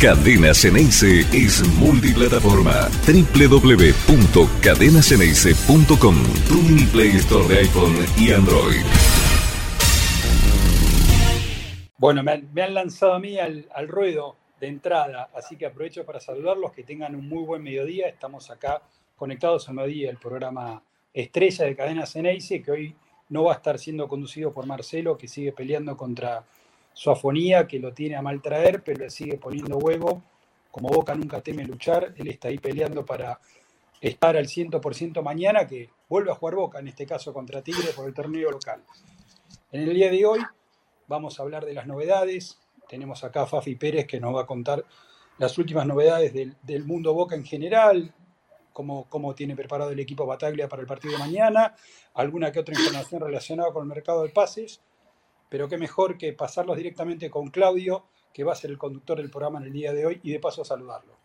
Cadena Ceneice es multiplataforma. www.cadenaceneice.com Tu Play Store de iPhone y Android. Bueno, me han, lanzado a mí al, ruedo de entrada, así que aprovecho para saludarlos, que tengan un muy buen mediodía. Estamos acá conectados a mediodía, el programa estrella de Cadena Ceneice, que hoy no va a estar siendo conducido por Marcelo, que sigue peleando contra su afonía, que lo tiene a mal traer, pero le sigue poniendo huevo. Como Boca nunca teme luchar, él está ahí peleando para estar al 100% mañana, que vuelve a jugar Boca, en este caso contra Tigre, por el torneo local. En el día de hoy vamos a hablar de las novedades. Tenemos acá a Fafi Pérez que nos va a contar las últimas novedades del, mundo Boca en general, cómo, cómo, tiene preparado el equipo Bataglia para el partido de mañana, alguna que otra información relacionada con el mercado de pases pero qué mejor que pasarlos directamente con Claudio, que va a ser el conductor del programa en el día de hoy, y de paso saludarlo.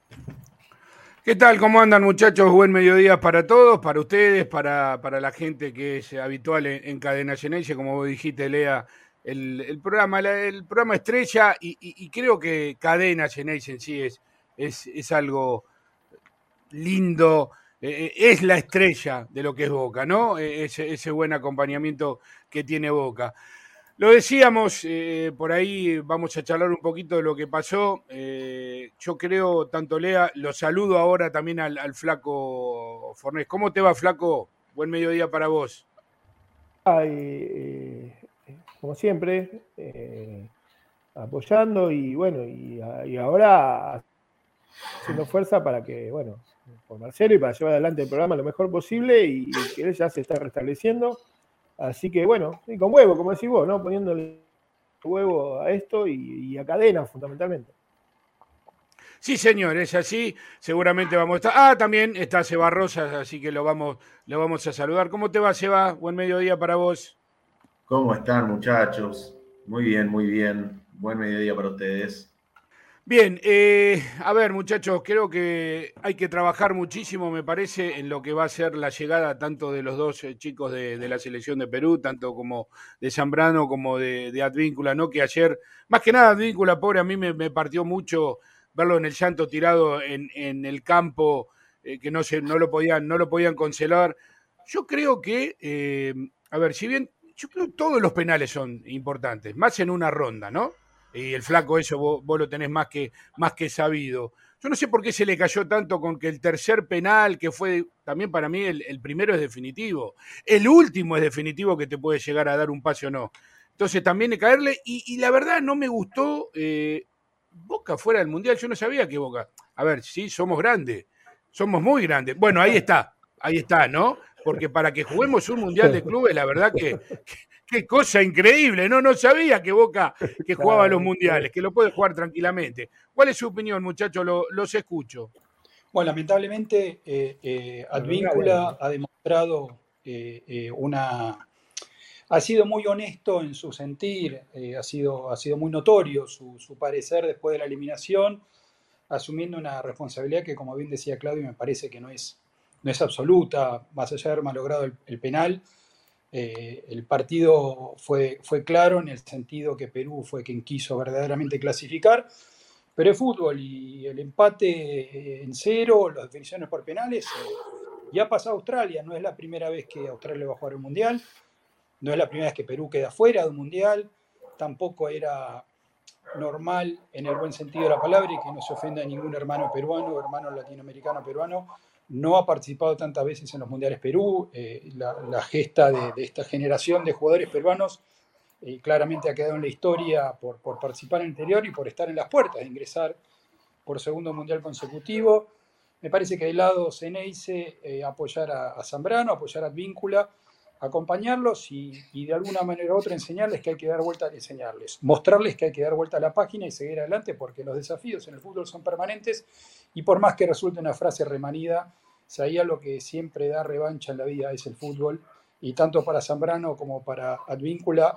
¿Qué tal? ¿Cómo andan muchachos? Buen mediodía para todos, para ustedes, para, la gente que es habitual en, Cadena Geneise, como vos dijiste, Lea, el, programa, el programa estrella, y, creo que Cadena Geneise en sí es, es, algo lindo, eh, eh, es la estrella de lo que es Boca, ¿no? E, ese, ese buen acompañamiento que tiene Boca. Lo decíamos, eh, por ahí vamos a charlar un poquito de lo que pasó. Eh, yo creo, tanto Lea, lo saludo ahora también al, flaco Fornés. ¿Cómo te va, flaco? Buen mediodía para vos. Eh, como siempre, apoyando y bueno, y, ahora haciendo fuerza para que, bueno, por Marcelo y para llevar adelante el programa lo mejor posible y que ya se está restableciendo Así que bueno, y con huevo, como decís vos, ¿no? Poniéndole huevo a esto y, a cadena, fundamentalmente. Sí, señor, es así. Seguramente vamos a estar. Ah, también está Seba Rosas, así que lo vamos, lo vamos a saludar. ¿Cómo te va, Seba? Buen mediodía para vos. ¿Cómo están, muchachos? Muy bien, muy bien. Buen mediodía para ustedes. Bien, eh, a ver muchachos, creo que hay que trabajar muchísimo, me parece, en lo que va a ser la llegada tanto de los dos eh, chicos de, la selección de Perú, tanto como de Zambrano como de, Advíncula, ¿no? Que ayer, más que nada Advíncula, pobre, a mí me, partió mucho verlo en el llanto tirado en, el campo, eh, que no, se, no, lo podían, no lo podían cancelar. Yo creo que, a ver, si bien, yo creo que todos los penales son importantes, más en una ronda, ¿no? Y el flaco eso vos, lo tenés más que, más que sabido. Yo no sé por qué se le cayó tanto con que el tercer penal, que fue también para mí el, primero es definitivo, el último es definitivo que te puede llegar a dar un pase o no. Entonces también de caerle, y, la verdad no me gustó eh, Boca fuera del Mundial, yo no sabía que Boca, a ver, sí, somos grandes, somos muy grandes. Bueno, ahí está, ahí está, ¿no? Porque para que juguemos un Mundial de clubes, la verdad que Qué cosa increíble, no, no sabía que Boca que jugaba los mundiales, que lo puede jugar tranquilamente. ¿Cuál es su opinión, muchachos? los escucho. Bueno, lamentablemente eh, eh, Advíncula ha demostrado eh, una... Ha sido muy honesto en su sentir, ha, sido, ha sido muy notorio su, parecer después de la eliminación, asumiendo una responsabilidad que, como bien decía Claudio, me parece que no es, no es absoluta, más allá de haber malogrado el penal eh, el partido fue, fue claro en el sentido que Perú fue quien quiso verdaderamente clasificar, pero es fútbol y el empate en cero, las definiciones por penales, eh, ya pasó Australia, no es la primera vez que Australia va a jugar el Mundial, no es la primera vez que Perú queda fuera de un Mundial, tampoco era normal en el buen sentido de la palabra y que no se ofenda a ningún hermano peruano, hermano latinoamericano peruano, no ha participado tantas veces en los Mundiales Perú, eh, la, gesta de, esta generación de jugadores peruanos eh, claramente ha quedado en la historia por, participar en el interior y por estar en las puertas de ingresar por segundo Mundial consecutivo. Me parece que del lado Ceneice eh, apoyar a, Zambrano, apoyar a Víncula, acompañarlos y, y, de alguna manera u otra enseñarles que hay que dar vuelta, enseñarles, mostrarles que hay que dar vuelta a la página y seguir adelante porque los desafíos en el fútbol son permanentes y por más que resulte una frase remanida, sabía lo que siempre da revancha en la vida es el fútbol y tanto para Zambrano como para Advíncula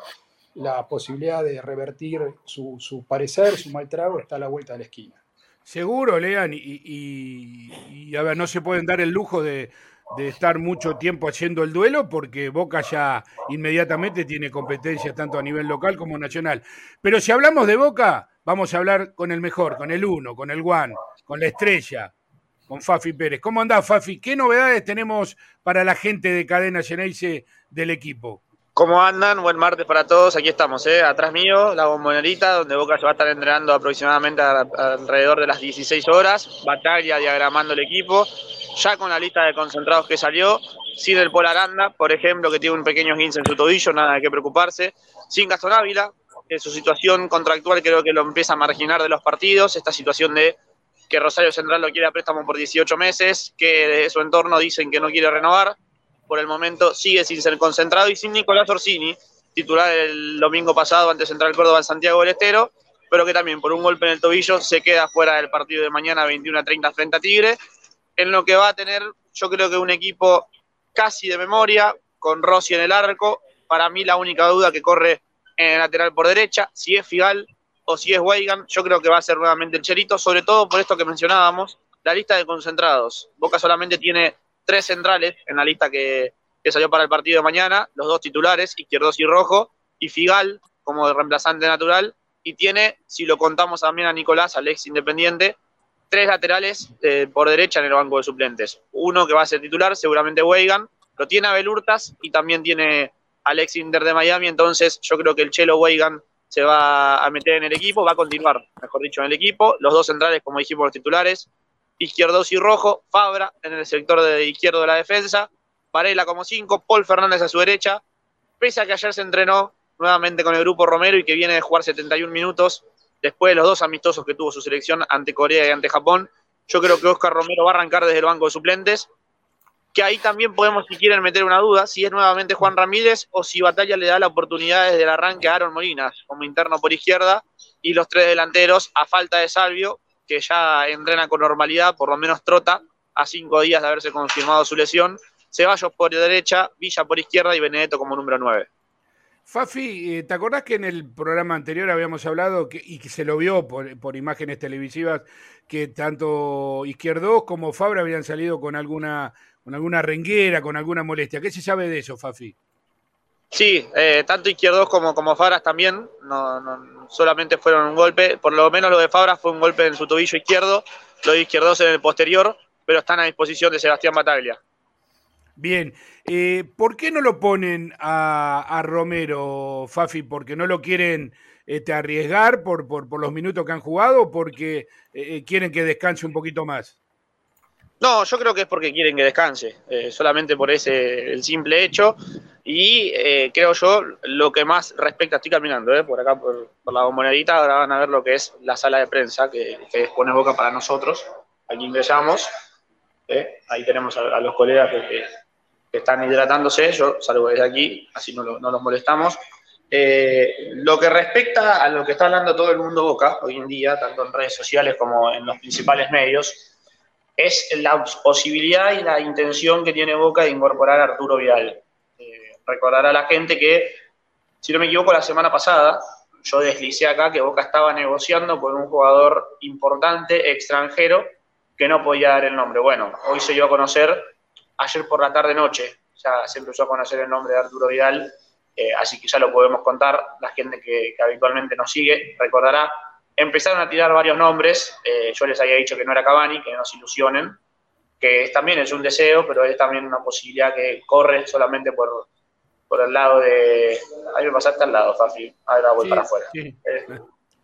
la posibilidad de revertir su, parecer, su mal trago, está a la vuelta de la esquina. Seguro, Lean, y, a ver, no se pueden dar el lujo de, de estar mucho tiempo haciendo el duelo, porque Boca ya inmediatamente tiene competencia tanto a nivel local como nacional. Pero si hablamos de Boca, vamos a hablar con el mejor, con el uno, con el one, con la estrella, con Fafi Pérez. ¿Cómo andás, Fafi? ¿Qué novedades tenemos para la gente de Cadena Geneise del equipo? ¿Cómo andan? Buen martes para todos. Aquí estamos, ¿eh? atrás mío, la bombonerita, donde Boca se va a estar entrenando aproximadamente alrededor de las 16 horas. Batalla diagramando el equipo, ya con la lista de concentrados que salió, sin el Polaranda, por ejemplo, que tiene un pequeño 15 en su tobillo, nada de qué preocuparse. Sin Gastón Ávila, que su situación contractual creo que lo empieza a marginar de los partidos. Esta situación de que Rosario Central lo quiere a préstamo por 18 meses, que de su entorno dicen que no quiere renovar por el momento sigue sin ser concentrado y sin Nicolás Orsini, titular el domingo pasado ante Central Córdoba en Santiago del Estero, pero que también por un golpe en el tobillo se queda fuera del partido de mañana 21 a 30 frente a Tigre, en lo que va a tener yo creo que un equipo casi de memoria, con Rossi en el arco, para mí la única duda que corre en el lateral por derecha, si es Figal o si es Weigan, yo creo que va a ser nuevamente el Cherito, sobre todo por esto que mencionábamos, la lista de concentrados. Boca solamente tiene tres centrales en la lista que, salió para el partido de mañana, los dos titulares, Izquierdos y Rojo, y Figal como reemplazante natural, y tiene, si lo contamos también a Nicolás, al ex independiente, tres laterales eh, por derecha en el banco de suplentes. Uno que va a ser titular, seguramente Weigan, lo tiene Abel Hurtas y también tiene al ex Inter de Miami, entonces yo creo que el Chelo Weigan se va a meter en el equipo, va a continuar, mejor dicho, en el equipo. Los dos centrales, como dijimos, los titulares, Izquierdos y Rojo, Fabra en el sector de izquierdo de la defensa, Varela como 5, Paul Fernández a su derecha, pese a que ayer se entrenó nuevamente con el grupo Romero y que viene de jugar 71 minutos después de los dos amistosos que tuvo su selección ante Corea y ante Japón. Yo creo que Oscar Romero va a arrancar desde el banco de suplentes, que ahí también podemos, si quieren, meter una duda, si es nuevamente Juan Ramírez o si Batalla le da la oportunidad desde el arranque a Aaron Molinas como interno por izquierda y los tres delanteros a falta de Salvio, que ya entrena con normalidad, por lo menos trota, a cinco días de haberse confirmado su lesión. Ceballos por derecha, Villa por izquierda y Benedetto como número nueve. Fafi, eh, ¿te acordás que en el programa anterior habíamos hablado y que se lo vio por, imágenes televisivas que tanto Izquierdos como Fabra habían salido con alguna, con alguna renguera, con alguna molestia? ¿Qué se sabe de eso, Fafi? Sí, eh, tanto Izquierdos como, como Fabras también, no, solamente fueron un golpe, por lo menos lo de Fabras fue un golpe en su tobillo izquierdo, lo de Izquierdos en el posterior, pero están a disposición de Sebastián Bataglia. Bien, eh, ¿por qué no lo ponen a, Romero, Fafi? ¿Porque no lo quieren este, arriesgar por, los minutos que han jugado o porque eh, quieren que descanse un poquito más? No, yo creo que es porque quieren que descanse, solamente por ese el simple hecho. Y eh, creo yo, lo que más respecta, estoy caminando eh, por acá, por, la bombonerita, ahora van a ver lo que es la sala de prensa que, que dispone Boca para nosotros. Aquí ingresamos, eh, ahí tenemos a, los colegas que, están hidratándose, yo salgo desde aquí, así no, no los molestamos. lo que respecta a lo que está hablando todo el mundo Boca hoy en día, tanto en redes sociales como en los principales medios, es la posibilidad y la intención que tiene Boca de incorporar a Arturo Vidal recordar a la gente que, si no me equivoco, la semana pasada yo deslicé acá que Boca estaba negociando con un jugador importante, extranjero, que no podía dar el nombre. Bueno, hoy se dio a conocer, ayer por la tarde-noche, ya se empezó a conocer el nombre de Arturo Vidal, eh, así que ya lo podemos contar. La gente que, habitualmente nos sigue recordará. Empezaron a tirar varios nombres, eh, yo les había dicho que no era Cavani, que no se ilusionen, que también es un deseo, pero es también una posibilidad que corre solamente por, por el lado de. Ahí me pasaste al lado, Fafi. Ahora voy para afuera. Eh,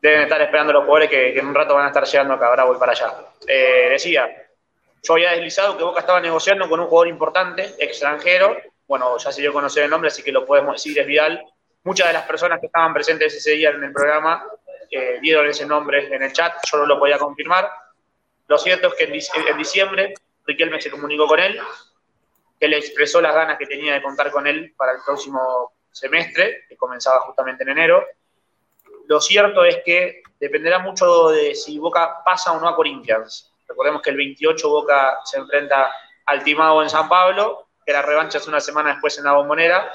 deben estar esperando los jugadores que, en un rato van a estar llegando acá. Ahora voy para allá. Decía, yo había deslizado que Boca estaba negociando con un jugador importante, extranjero. Bueno, ya se dio a conocer el nombre, así que lo podemos decir, es Vidal. Muchas de las personas que estaban presentes ese día en el programa eh, dieron ese nombre en el chat, yo no lo podía confirmar. Lo cierto es que en, diciembre Riquelme se comunicó con él, que le expresó las ganas que tenía de contar con él para el próximo semestre, que comenzaba justamente en enero. Lo cierto es que dependerá mucho de si Boca pasa o no a Corinthians. Recordemos que el 28 Boca se enfrenta al Timao en San Pablo, que la revancha es una semana después en la Bombonera,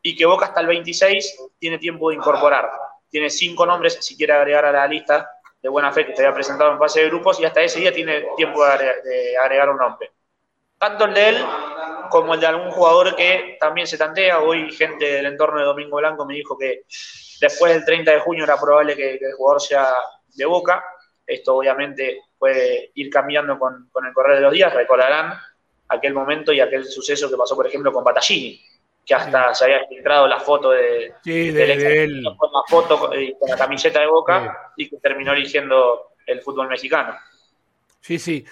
y que Boca hasta el 26 tiene tiempo de incorporar. Tiene cinco nombres si quiere agregar a la lista de buena fe que te había presentado en fase de grupos, y hasta ese día tiene tiempo de agregar un nombre. Tanto el de él como el de algún jugador que también se tantea. Hoy gente del entorno de Domingo Blanco me dijo que después del 30 de junio era probable que, el jugador sea de Boca. Esto obviamente puede ir cambiando con, con el correr de los días. Recordarán aquel momento y aquel suceso que pasó, por ejemplo, con Battaglini, que hasta se había filtrado la foto de, él. con la foto con la camiseta de Boca y que terminó eligiendo el fútbol mexicano. Sí, sí.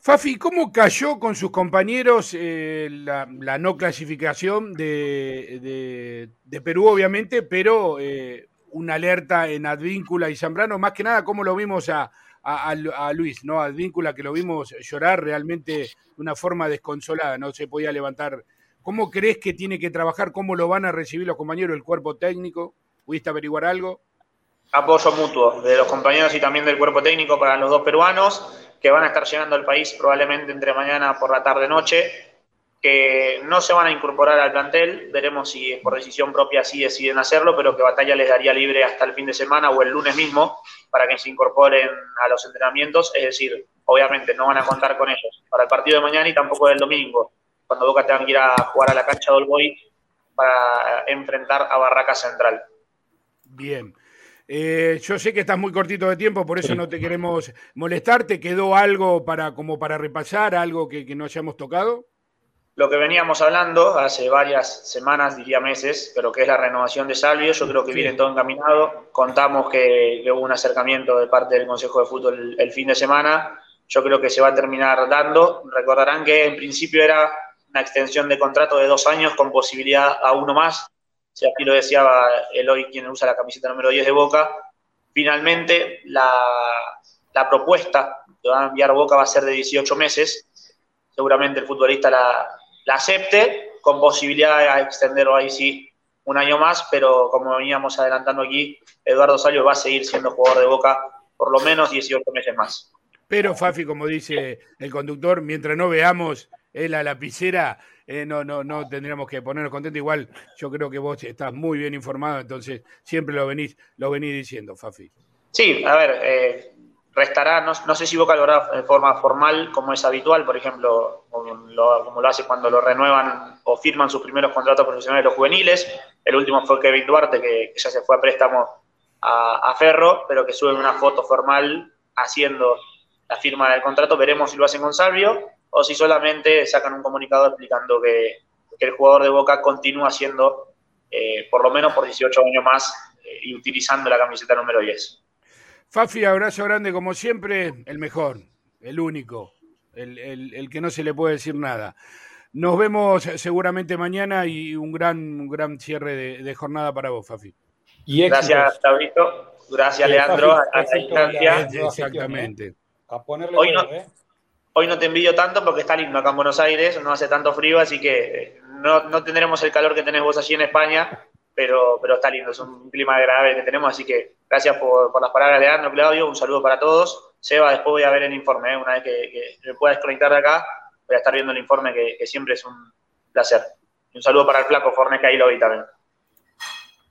Fafi, ¿cómo cayó con sus compañeros eh, la, no clasificación de, Perú, obviamente, pero eh, una alerta en Advíncula y Zambrano? Más que nada, ¿cómo lo vimos a, a, Luis, ¿no? Advíncula, que lo vimos llorar realmente de una forma desconsolada, no se podía levantar. ¿Cómo crees que tiene que trabajar? ¿Cómo lo van a recibir los compañeros del cuerpo técnico? ¿Pudiste averiguar algo? Apoyo mutuo de los compañeros y también del cuerpo técnico para los dos peruanos que van a estar llegando al país probablemente entre mañana por la tarde-noche, que no se van a incorporar al plantel, veremos si por decisión propia sí deciden hacerlo, pero que Batalla les daría libre hasta el fin de semana o el lunes mismo para que se incorporen a los entrenamientos, es decir, obviamente no van a contar con ellos para el partido de mañana y tampoco del domingo, cuando Boca tenga que ir a jugar a la cancha de Olboy para enfrentar a Barraca Central. Bien. Eh, yo sé que estás muy cortito de tiempo, por eso no te queremos molestar. ¿Te quedó algo para, como para repasar, algo que, no hayamos tocado? Lo que veníamos hablando hace varias semanas, diría meses, pero que es la renovación de Salvio, yo creo que viene todo encaminado. Contamos que, hubo un acercamiento de parte del Consejo de Fútbol el, fin de semana. Yo creo que se va a terminar dando. Recordarán que en principio era una extensión de contrato de dos años con posibilidad a uno más si aquí lo deseaba Eloy, quien usa la camiseta número 10 de Boca, finalmente la, propuesta que va a enviar Boca va a ser de 18 meses. Seguramente el futbolista la, acepte, con posibilidad de extenderlo ahí sí un año más, pero como veníamos adelantando aquí, Eduardo Salio va a seguir siendo jugador de Boca por lo menos 18 meses más. Pero Fafi, como dice el conductor, mientras no veamos él la lapicera, eh, no, no, no tendríamos que ponernos contentos. Igual yo creo que vos estás muy bien informado, entonces siempre lo venís, lo venís diciendo, Fafi. Sí, a ver, eh, restará, no, sé si Boca lo hará de forma formal como es habitual, por ejemplo, como lo, hace cuando lo renuevan o firman sus primeros contratos profesionales los juveniles. El último fue Kevin Duarte, que, ya se fue a préstamo a, Ferro, pero que sube una foto formal haciendo la firma del contrato. Veremos si lo hacen con Salvio o si solamente sacan un comunicado explicando que, el jugador de Boca continúa siendo eh, por lo menos por 18 años más eh, y utilizando la camiseta número 10. Fafi, abrazo grande como siempre, el mejor, el único, el, que no se le puede decir nada. Nos vemos seguramente mañana y un gran, gran cierre de, jornada para vos, Fafi. Gracias, Tabrito. Gracias, Leandro. a, la distancia. Exactamente. A ponerle hoy, ¿eh? Hoy no te envidio tanto porque está lindo acá en Buenos Aires, no hace tanto frío, así que eh, no, tendremos el calor que tenés vos allí en España, pero, pero está lindo, es un clima agradable que tenemos, así que gracias por, las palabras de Leandro, Claudio, un saludo para todos. Seba, después voy a ver el informe, ¿eh? una vez que, me pueda desconectar de acá, voy a estar viendo el informe que, siempre es un placer. un saludo para el flaco Fornes, que ahí lo vi también.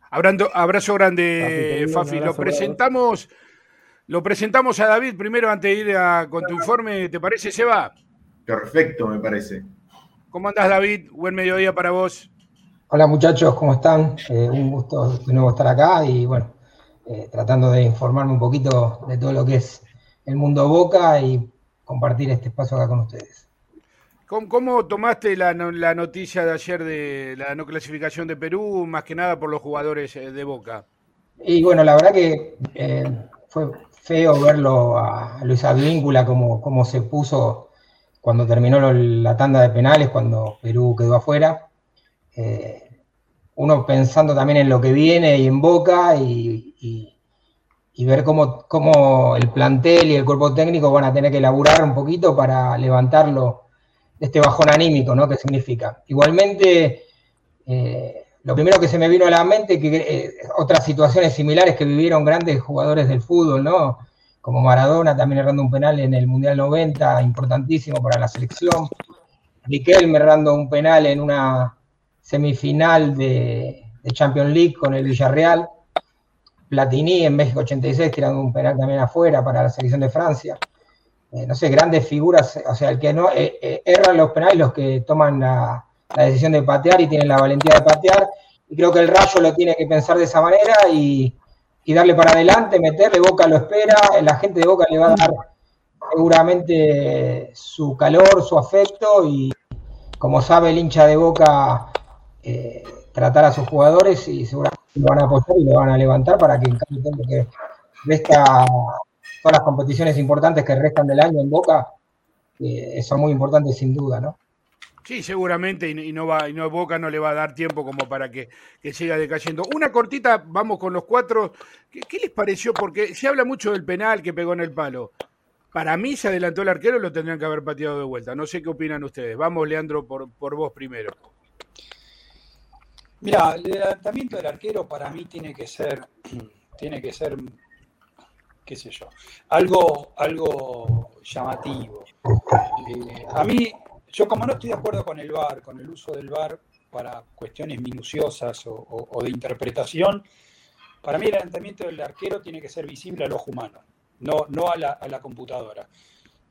Abrazo grande, Fafi. Lo presentamos. Lo presentamos a David primero antes de ir con tu informe. ¿Te parece, Seba? Perfecto, me parece. ¿Cómo andás, David? Buen mediodía para vos. Hola, muchachos, ¿cómo están? Eh, un gusto de nuevo estar acá y, bueno, eh, tratando de informarme un poquito de todo lo que es el mundo Boca y compartir este espacio acá con ustedes. ¿Cómo, tomaste la, noticia de ayer de la no clasificación de Perú, más que nada por los jugadores eh, de Boca? Y bueno, la verdad que fue, feo verlo a Luis Advíncula como, como se puso cuando terminó la tanda de penales, cuando Perú quedó afuera. Eh, uno pensando también en lo que viene y en Boca y, ver cómo, cómo, el plantel y el cuerpo técnico van a tener que elaborar un poquito para levantarlo de este bajón anímico, ¿no? ¿Qué significa? Igualmente, eh, lo primero que se me vino a la mente que eh, otras situaciones similares que vivieron grandes jugadores del fútbol, ¿no? Como Maradona también errando un penal en el Mundial 90, importantísimo para la selección. Riquelme errando un penal en una semifinal de, Champions League con el Villarreal. Platini en México 86 tirando un penal también afuera para la selección de Francia. eh, no sé, grandes figuras, o sea, el que no eh, eh, erran los penales, los que toman la, decisión de patear y tienen la valentía de patear. Y creo que el Rayo lo tiene que pensar de esa manera y darle para adelante, meterle, Boca lo espera, la gente de Boca le va a dar seguramente su calor, su afecto y como sabe el hincha de Boca eh, tratar a sus jugadores y seguramente lo van a apoyar y lo van a levantar para que en cambio que resta todas las competiciones importantes que restan del año en Boca eh, son muy importantes sin duda, ¿no? Sí, seguramente, y no va, y no Boca no le va a dar tiempo como para que, que siga decayendo. Una cortita, vamos con los cuatro. ¿Qué, ¿Qué, les pareció? Porque se habla mucho del penal que pegó en el palo. Para mí se adelantó el arquero, lo tendrían que haber pateado de vuelta. No sé qué opinan ustedes. Vamos, Leandro, por, por vos primero. Mira, el adelantamiento del arquero para mí tiene que ser, tiene que ser, qué sé yo, algo, algo llamativo. Eh, a mí, yo como no estoy de acuerdo con el VAR, con el uso del VAR para cuestiones minuciosas o, de interpretación, para mí el adelantamiento del arquero tiene que ser visible al ojo humano, no, no a, la, a la computadora.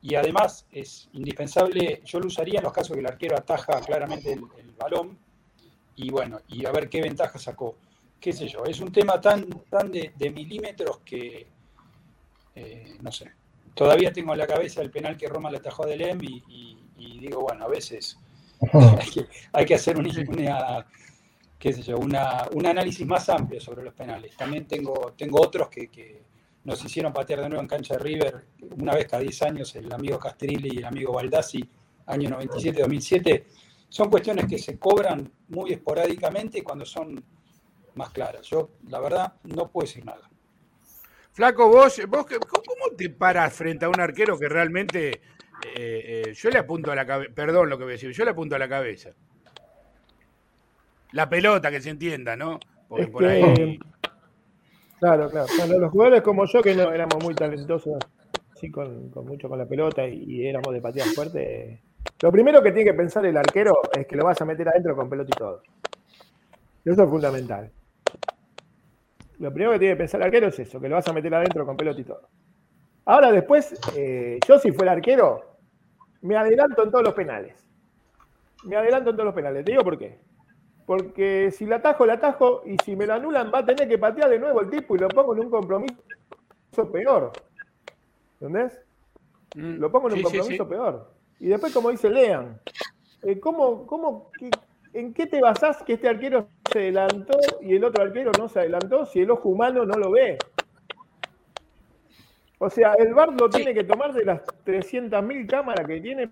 Y además es indispensable, yo lo usaría en los casos que el arquero ataja claramente el balón y bueno, y a ver qué ventaja sacó. Qué sé yo, es un tema tan, tan de, de milímetros que, eh, no sé, todavía tengo en la cabeza el penal que Roma le atajó a Delem y, y, y, digo, bueno, a veces hay que, hay que hacer una, una, qué sé yo, una, un análisis más amplio sobre los penales. También tengo, tengo otros que, que, nos hicieron patear de nuevo en cancha de River una vez cada 10 años, el amigo Castrilli y el amigo Baldassi, año 97-2007 son cuestiones que se cobran muy esporádicamente y cuando son más claras. Yo, la verdad, no puedo decir nada. Flaco, vos, vos ¿cómo te paras frente a un arquero que realmente eh, eh, yo le apunto a la cabeza, perdón lo que voy a decir, yo le apunto a la cabeza? La pelota, que se entienda, ¿no? Porque es por que, ahí... Claro, claro. Bueno, los jugadores como yo, que no éramos muy talentosos, sí, con, con mucho con la pelota y, y éramos de patear fuerte, lo primero que tiene que pensar el arquero es que lo vas a meter adentro con pelota y todo. Eso es fundamental. Lo primero que tiene que pensar el arquero es eso, que lo vas a meter adentro con pelota y todo. Ahora después, eh, yo si fuera arquero, me adelanto en todos los penales. Me adelanto en todos los penales. Te digo por qué. Porque si la atajo, la atajo, y si me lo anulan, va a tener que patear de nuevo el tipo y lo pongo en un compromiso peor. ¿Entendés? Mm, lo pongo en un compromiso sí, sí. peor. Y después, como dice Lean, eh, ¿cómo, cómo, qué, ¿en qué te basás que este arquero se adelantó y el otro arquero no se adelantó si el ojo humano no lo ve? O sea, el VAR lo tiene que tomar de las 300.000 cámaras que tiene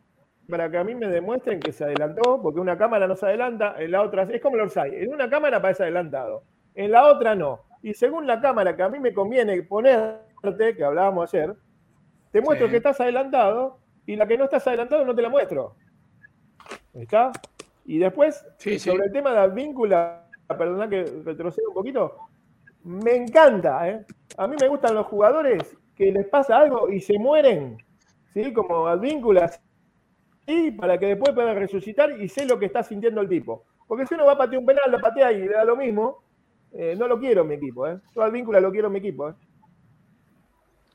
para que a mí me demuestren que se adelantó, porque una cámara no se adelanta, en la otra es como el Orsay. En una cámara parece adelantado, en la otra no. Y según la cámara que a mí me conviene ponerte, que hablábamos ayer, te muestro sí. que estás adelantado y la que no estás adelantado no te la muestro. ¿Está? Y después, sí, sobre sí. el tema de la víncula, perdona que retroceda un poquito, me encanta, ¿eh? A mí me gustan los jugadores que les pasa algo y se mueren, ¿sí? Como advínculas, y para que después puedan resucitar y sé lo que está sintiendo el tipo. Porque si uno va a patear un penal, lo patea y le da lo mismo, eh, no lo quiero en mi equipo, ¿eh? Yo advíncula lo quiero en mi equipo, ¿eh?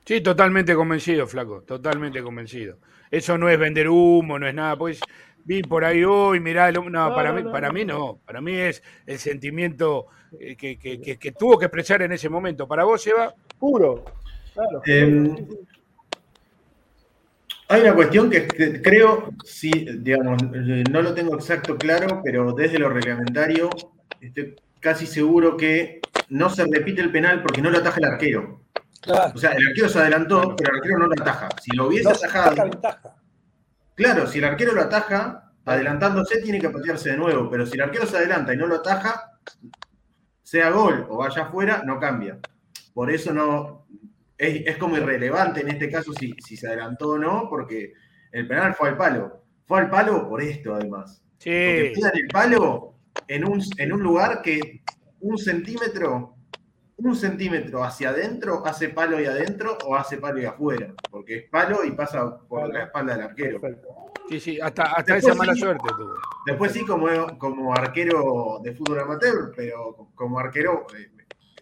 Sí, totalmente convencido, Flaco, totalmente convencido. Eso no es vender humo, no es nada, pues vi por ahí hoy, mirá, no, no, para, mí, para mí no, para mí es el sentimiento que, que, que, que, tuvo que expresar en ese momento. ¿Para vos, Eva? Puro. Claro. Eh, hay una cuestión que, creo, sí, digamos, no lo tengo exacto claro, pero desde lo reglamentario estoy casi seguro que no se repite el penal porque no lo ataja el arquero. Claro. O sea, el arquero se adelantó, pero el arquero no lo ataja. Si lo hubiese no atajado. Claro, si el arquero lo ataja, adelantándose tiene que patearse de nuevo. Pero si el arquero se adelanta y no lo ataja, sea gol o vaya afuera, no cambia. Por eso no. Es, es como irrelevante en este caso si, si, se adelantó o no, porque el penal fue al palo. Fue al palo por esto, además. Sí. Porque pidan el palo en un, en un lugar que un centímetro un centímetro hacia adentro, hace palo y adentro o hace palo y afuera, porque es palo y pasa por la espalda del arquero. Sí, sí, hasta, hasta esa mala sí, suerte tuvo. Después sí, como, como arquero de fútbol amateur, pero como arquero eh,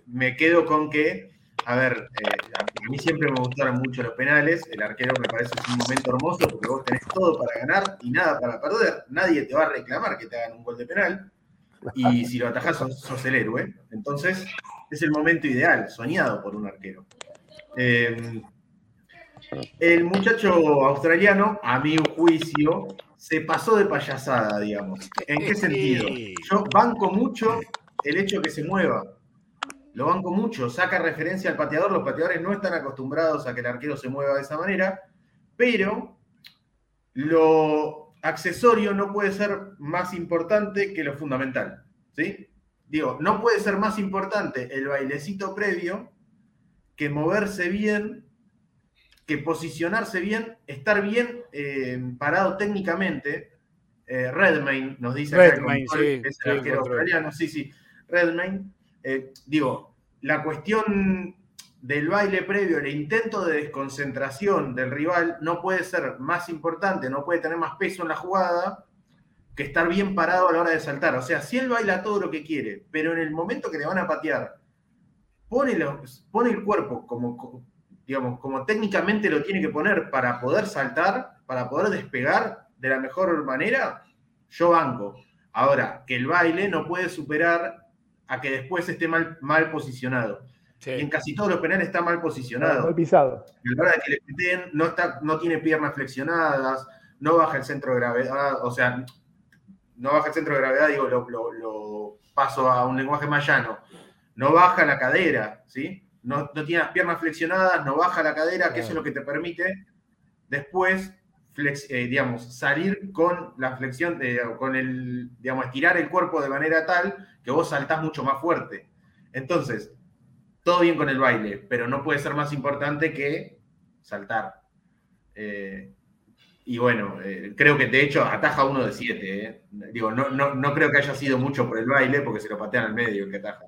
me quedo con que a ver, eh, a mí siempre me gustaron mucho los penales. El arquero me parece un momento hermoso porque vos tenés todo para ganar y nada para perder. Nadie te va a reclamar que te hagan un gol de penal. Y si lo atajás, sos, el héroe. Entonces, es el momento ideal, soñado por un arquero. Eh, el muchacho australiano, a mi juicio, se pasó de payasada, digamos. ¿En qué sentido? Yo banco mucho el hecho que se mueva. Lo banco mucho, saca referencia al pateador. Los pateadores no están acostumbrados a que el arquero se mueva de esa manera, pero lo accesorio no puede ser más importante que lo fundamental. ¿sí? Digo, no puede ser más importante el bailecito previo que moverse bien, que posicionarse bien, estar bien eh, parado técnicamente. Eh, Redmayne nos dice Redmayne, sí, es el arquero australiano, sí, sí, Redmayne. Eh, digo, la cuestión del baile previo, el intento de desconcentración del rival no puede ser más importante, no puede tener más peso en la jugada que estar bien parado a la hora de saltar. O sea, si él baila todo lo que quiere, pero en el momento que le van a patear, pone, pone el cuerpo como, digamos, como técnicamente lo tiene que poner para poder saltar, para poder despegar de la mejor manera, yo banco. Ahora, que el baile no puede superar a que después esté mal, mal posicionado. En casi todos los penales está mal posicionado. Mal pisado. Y la hora de que le piten, no, está, no tiene piernas flexionadas, no baja el centro de gravedad, o sea, no baja el centro de gravedad, digo, lo, paso a un lenguaje más llano. No baja la cadera, ¿sí? No, no tiene las piernas flexionadas, no baja la cadera, que eso es lo que te permite después eh, digamos, salir con la flexión, de, con el, digamos, estirar el cuerpo de manera tal que vos saltás mucho más fuerte. Entonces, todo bien con el baile, pero no puede ser más importante que saltar. Eh, y bueno, eh, creo que de hecho ataja uno de siete. Digo, no, no, creo que haya sido mucho por el baile, porque se lo patean al medio el que ataja.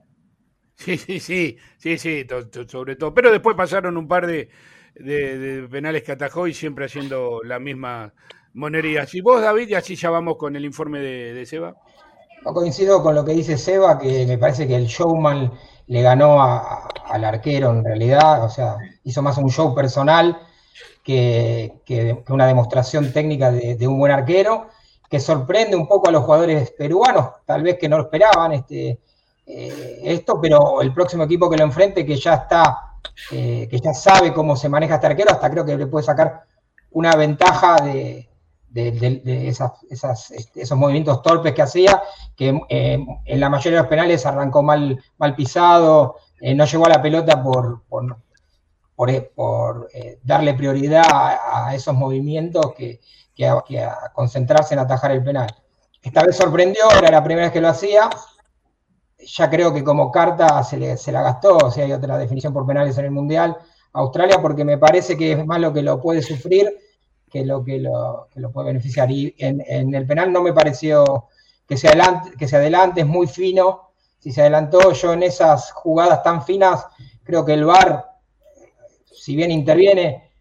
Sí, sí, sí, sí, sí, sobre todo. Pero después pasaron un par de, de, penales que atajó y siempre haciendo la misma monería. Si vos, David, y así ya vamos con el informe de, Seba. No coincido con lo que dice Seba, que me parece que el showman le ganó al arquero en realidad, o sea, hizo más un show personal que, una demostración técnica de, un buen arquero, que sorprende un poco a los jugadores peruanos, tal vez que no esperaban este, eh, esto, pero el próximo equipo que lo enfrente, que ya está eh, que ya sabe cómo se maneja este arquero, hasta creo que le puede sacar una ventaja de, este, esos movimientos torpes que hacía, que eh, en la mayoría de los penales arrancó mal, pisado, no llegó a la pelota por, darle prioridad a, esos movimientos que, a concentrarse en atajar el penal. Esta vez sorprendió, era la primera vez que lo hacía, ya creo que como carta se, la gastó, o sea, hay otra definición por penales en el Mundial. Australia, porque me parece que es más lo que lo puede sufrir que lo que lo, puede beneficiar. Y en, el penal no me pareció que se, adelante, que se adelante, es muy fino. Si se adelantó, yo en esas jugadas tan finas, creo que el VAR, si bien interviene,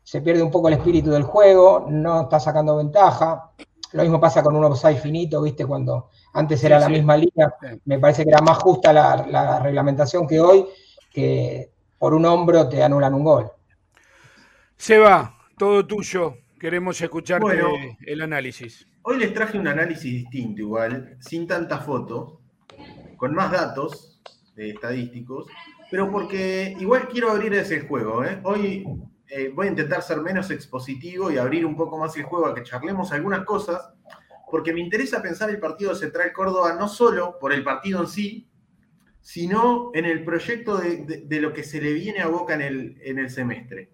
se pierde un poco el espíritu del juego, no está sacando ventaja. Lo mismo pasa con un offside finito, ¿viste? Cuando antes era la misma línea, me parece que era más justa la, reglamentación que hoy, que por un hombro te anulan un gol. Seba, todo tuyo. Queremos escucharte el análisis. Hoy les traje un análisis distinto, igual, sin tanta foto, con más datos estadísticos, pero porque igual quiero abrir ese juego. ¿eh? Hoy eh, voy a intentar ser menos expositivo y abrir un poco más el juego a que charlemos algunas cosas porque me interesa pensar el partido de Central Córdoba no solo por el partido en sí, sino en el proyecto de, lo que se le viene a Boca en el, en el semestre.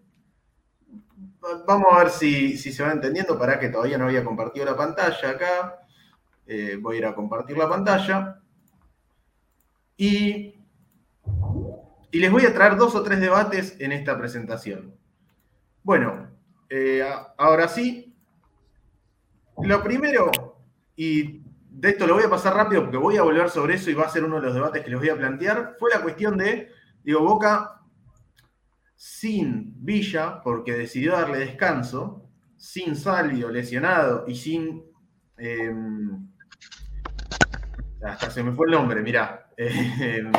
Vamos a ver si, se va entendiendo, para que todavía no había compartido la pantalla acá. Eh, voy a ir a compartir la pantalla. Y, y, les voy a traer dos o tres debates en esta presentación. Bueno, eh, ahora sí, lo primero, y de esto lo voy a pasar rápido porque voy a volver sobre eso y va a ser uno de los debates que les voy a plantear, fue la cuestión de, digo, Boca sin Villa, porque decidió darle descanso, sin Salvio lesionado y sin... Em, hasta se me fue el nombre, mirá. Em,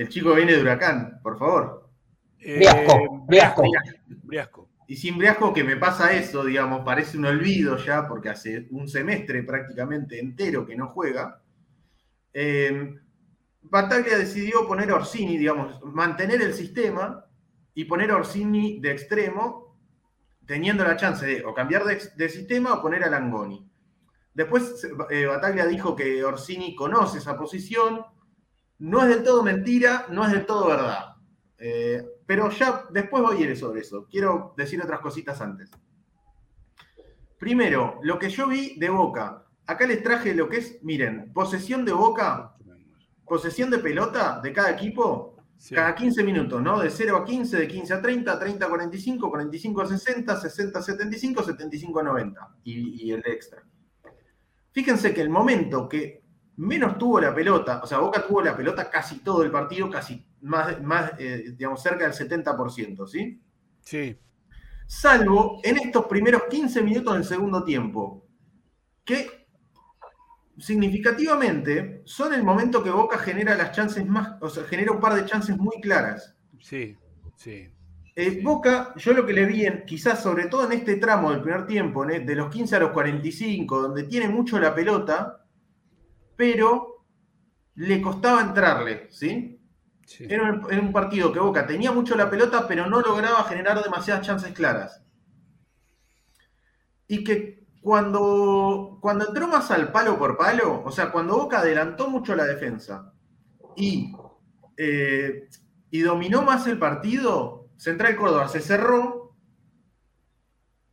El chico viene de Huracán, por favor. Briasco, Eh, Briasco. Briasco. Y sin Briasco que me pasa eso, digamos, parece un olvido ya, porque hace un semestre prácticamente entero que no juega. Eh, Bataglia decidió poner a Orsini, digamos, mantener el sistema y poner a Orsini de extremo, teniendo la chance de o cambiar de, de sistema o poner a Langoni. Después eh, Bataglia dijo que Orsini conoce esa posición. No es del todo mentira, no es del todo verdad. Eh, pero ya después voy a ir sobre eso. Quiero decir otras cositas antes. Primero, lo que yo vi de Boca. Acá les traje lo que es, miren, posesión de Boca, posesión de pelota de cada equipo, Sí. cada 15 minutos, ¿no? De 0 a 15, de 15 a 30, 30 a 45, 45 a 60, 60 a 75, 75 a 90 y, y el extra. Fíjense que el momento que menos tuvo la pelota, o sea, Boca tuvo la pelota casi todo el partido, casi más, más eh, digamos, cerca del 70%, ¿sí? Sí. Salvo en estos primeros 15 minutos del segundo tiempo, que significativamente son el momento que Boca genera las chances más, o sea, genera un par de chances muy claras. Sí, sí. Eh, Boca, yo lo que le vi, en, quizás sobre todo en este tramo del primer tiempo, ¿eh? de los 15 a los 45, donde tiene mucho la pelota, pero le costaba entrarle, ¿sí? sí. Era un, era un partido que Boca tenía mucho la pelota, pero no lograba generar demasiadas chances claras. Y que cuando, cuando entró más al palo por palo, o sea, cuando Boca adelantó mucho la defensa y, eh, y dominó más el partido, Central Córdoba se cerró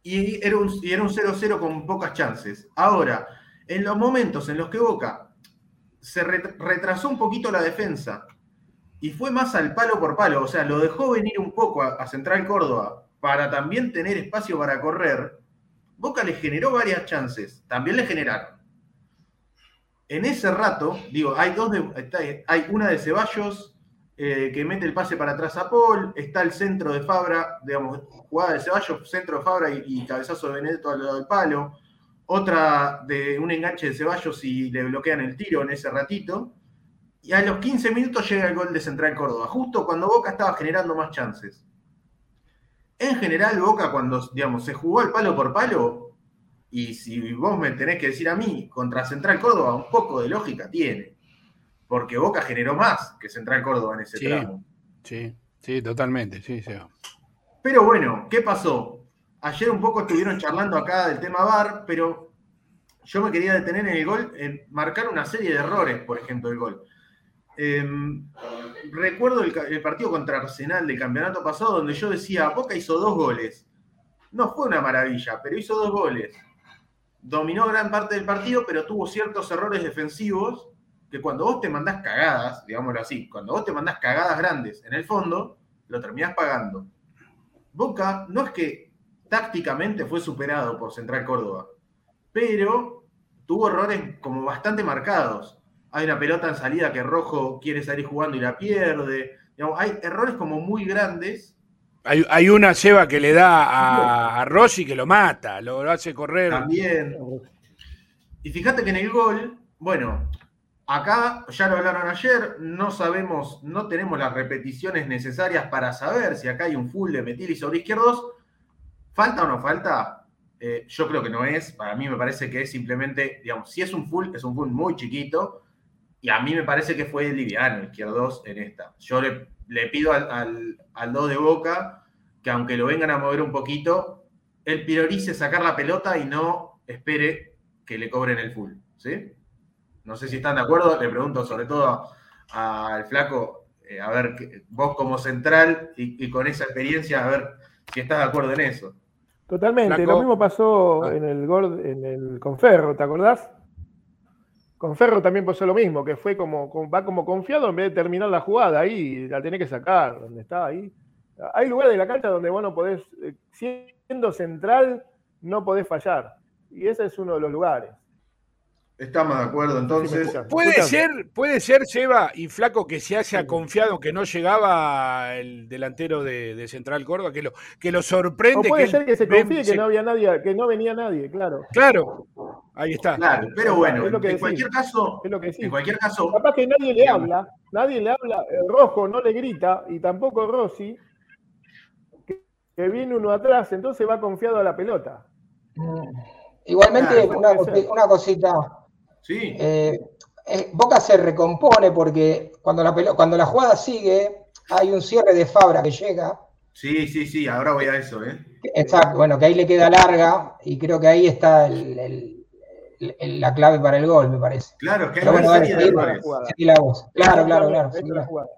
y era un y era un 0-0 con pocas chances. Ahora, en los momentos en los que Boca se retrasó un poquito la defensa y fue más al palo por palo, o sea, lo dejó venir un poco a, Central Córdoba para también tener espacio para correr, Boca le generó varias chances, también le generaron. En ese rato, digo, hay hay una de Ceballos eh, que mete el pase para atrás a Paul, está el centro de Fabra, digamos, jugada de Ceballos, centro de Fabra y, y cabezazo de Benedetto al lado del palo, otra de un enganche de Ceballos y le bloquean el tiro en ese ratito, y a los 15 minutos llega el gol de Central Córdoba, justo cuando Boca estaba generando más chances. En general, Boca, cuando digamos, se jugó al palo por palo, y si vos me tenés que decir a mí, contra Central Córdoba, un poco de lógica tiene. Porque Boca generó más que Central Córdoba en ese Sí. tramo. Sí, sí, totalmente, sí, sí. Pero bueno, ¿qué pasó? Ayer un poco estuvieron charlando acá del tema VAR, pero yo me quería detener en el gol, en marcar una serie de errores, por ejemplo, el gol. Eh, recuerdo el, el, partido contra Arsenal del campeonato pasado, donde yo decía, Boca hizo dos goles. No fue una maravilla, pero hizo dos goles. Dominó gran parte del partido, pero tuvo ciertos errores defensivos que cuando vos te mandás cagadas, digámoslo así, cuando vos te mandás cagadas grandes en el fondo, lo terminás pagando. Boca no es que tácticamente fue superado por Central Córdoba, pero tuvo errores como bastante marcados. Hay una pelota en salida que Rojo quiere salir jugando y la pierde. Digamos, hay errores como muy grandes. Hay, hay, una Seba que le da a, a Rossi que lo mata, lo, lo hace correr. También. Y fíjate que en el gol, bueno, Acá, ya lo hablaron ayer, no sabemos, no tenemos las repeticiones necesarias para saber si acá hay un full de Metili sobre izquierdos. ¿Falta o no falta? Eh, yo creo que no es. Para mí me parece que es simplemente, digamos, si es un full, es un full muy chiquito. Y a mí me parece que fue liviano izquierdos en esta. Yo le, pido al, al, al 2 de Boca que aunque lo vengan a mover un poquito, él priorice sacar la pelota y no espere que le cobren el full. ¿Sí? No sé si están de acuerdo, le pregunto sobre todo al flaco, eh, a ver, vos como central y, y, con esa experiencia, a ver si estás de acuerdo en eso. Totalmente, flaco. lo mismo pasó ah. en el gol en el Conferro, ¿te acordás? Con Ferro también pasó lo mismo, que fue como, va como confiado en vez de terminar la jugada ahí, la tenés que sacar, donde está ahí. Hay lugares de la cancha donde vos no podés, eh, siendo central, no podés fallar. Y ese es uno de los lugares. Estamos de acuerdo, entonces. Sí, puede ser, puede ser, Seba y Flaco, que se haya confiado que no llegaba el delantero de, de Central Córdoba, que lo, que lo sorprende. O puede que ser que se confíe que no había nadie, que no venía nadie, claro. Claro. Ahí está. Claro, pero bueno, Es lo que en decís. cualquier caso, Es lo que en cualquier caso, Capaz que nadie le habla, nadie le habla, el rojo no le grita y tampoco Rossi, que, que viene uno atrás, entonces va confiado a la pelota. Mm. Igualmente, Claro, una cosita. Sí, eh, eh, Boca se recompone porque cuando la, cuando la jugada sigue, hay un cierre de Fabra que llega. sí, sí, sí, ahora voy a eso, ¿eh? Exacto, bueno, que ahí le queda larga y creo que ahí está el- el- el- la clave para el gol, me parece. Claro, es que hay bueno, serie de jugada. seguí la voz. Claro, claro, claro. La jugada.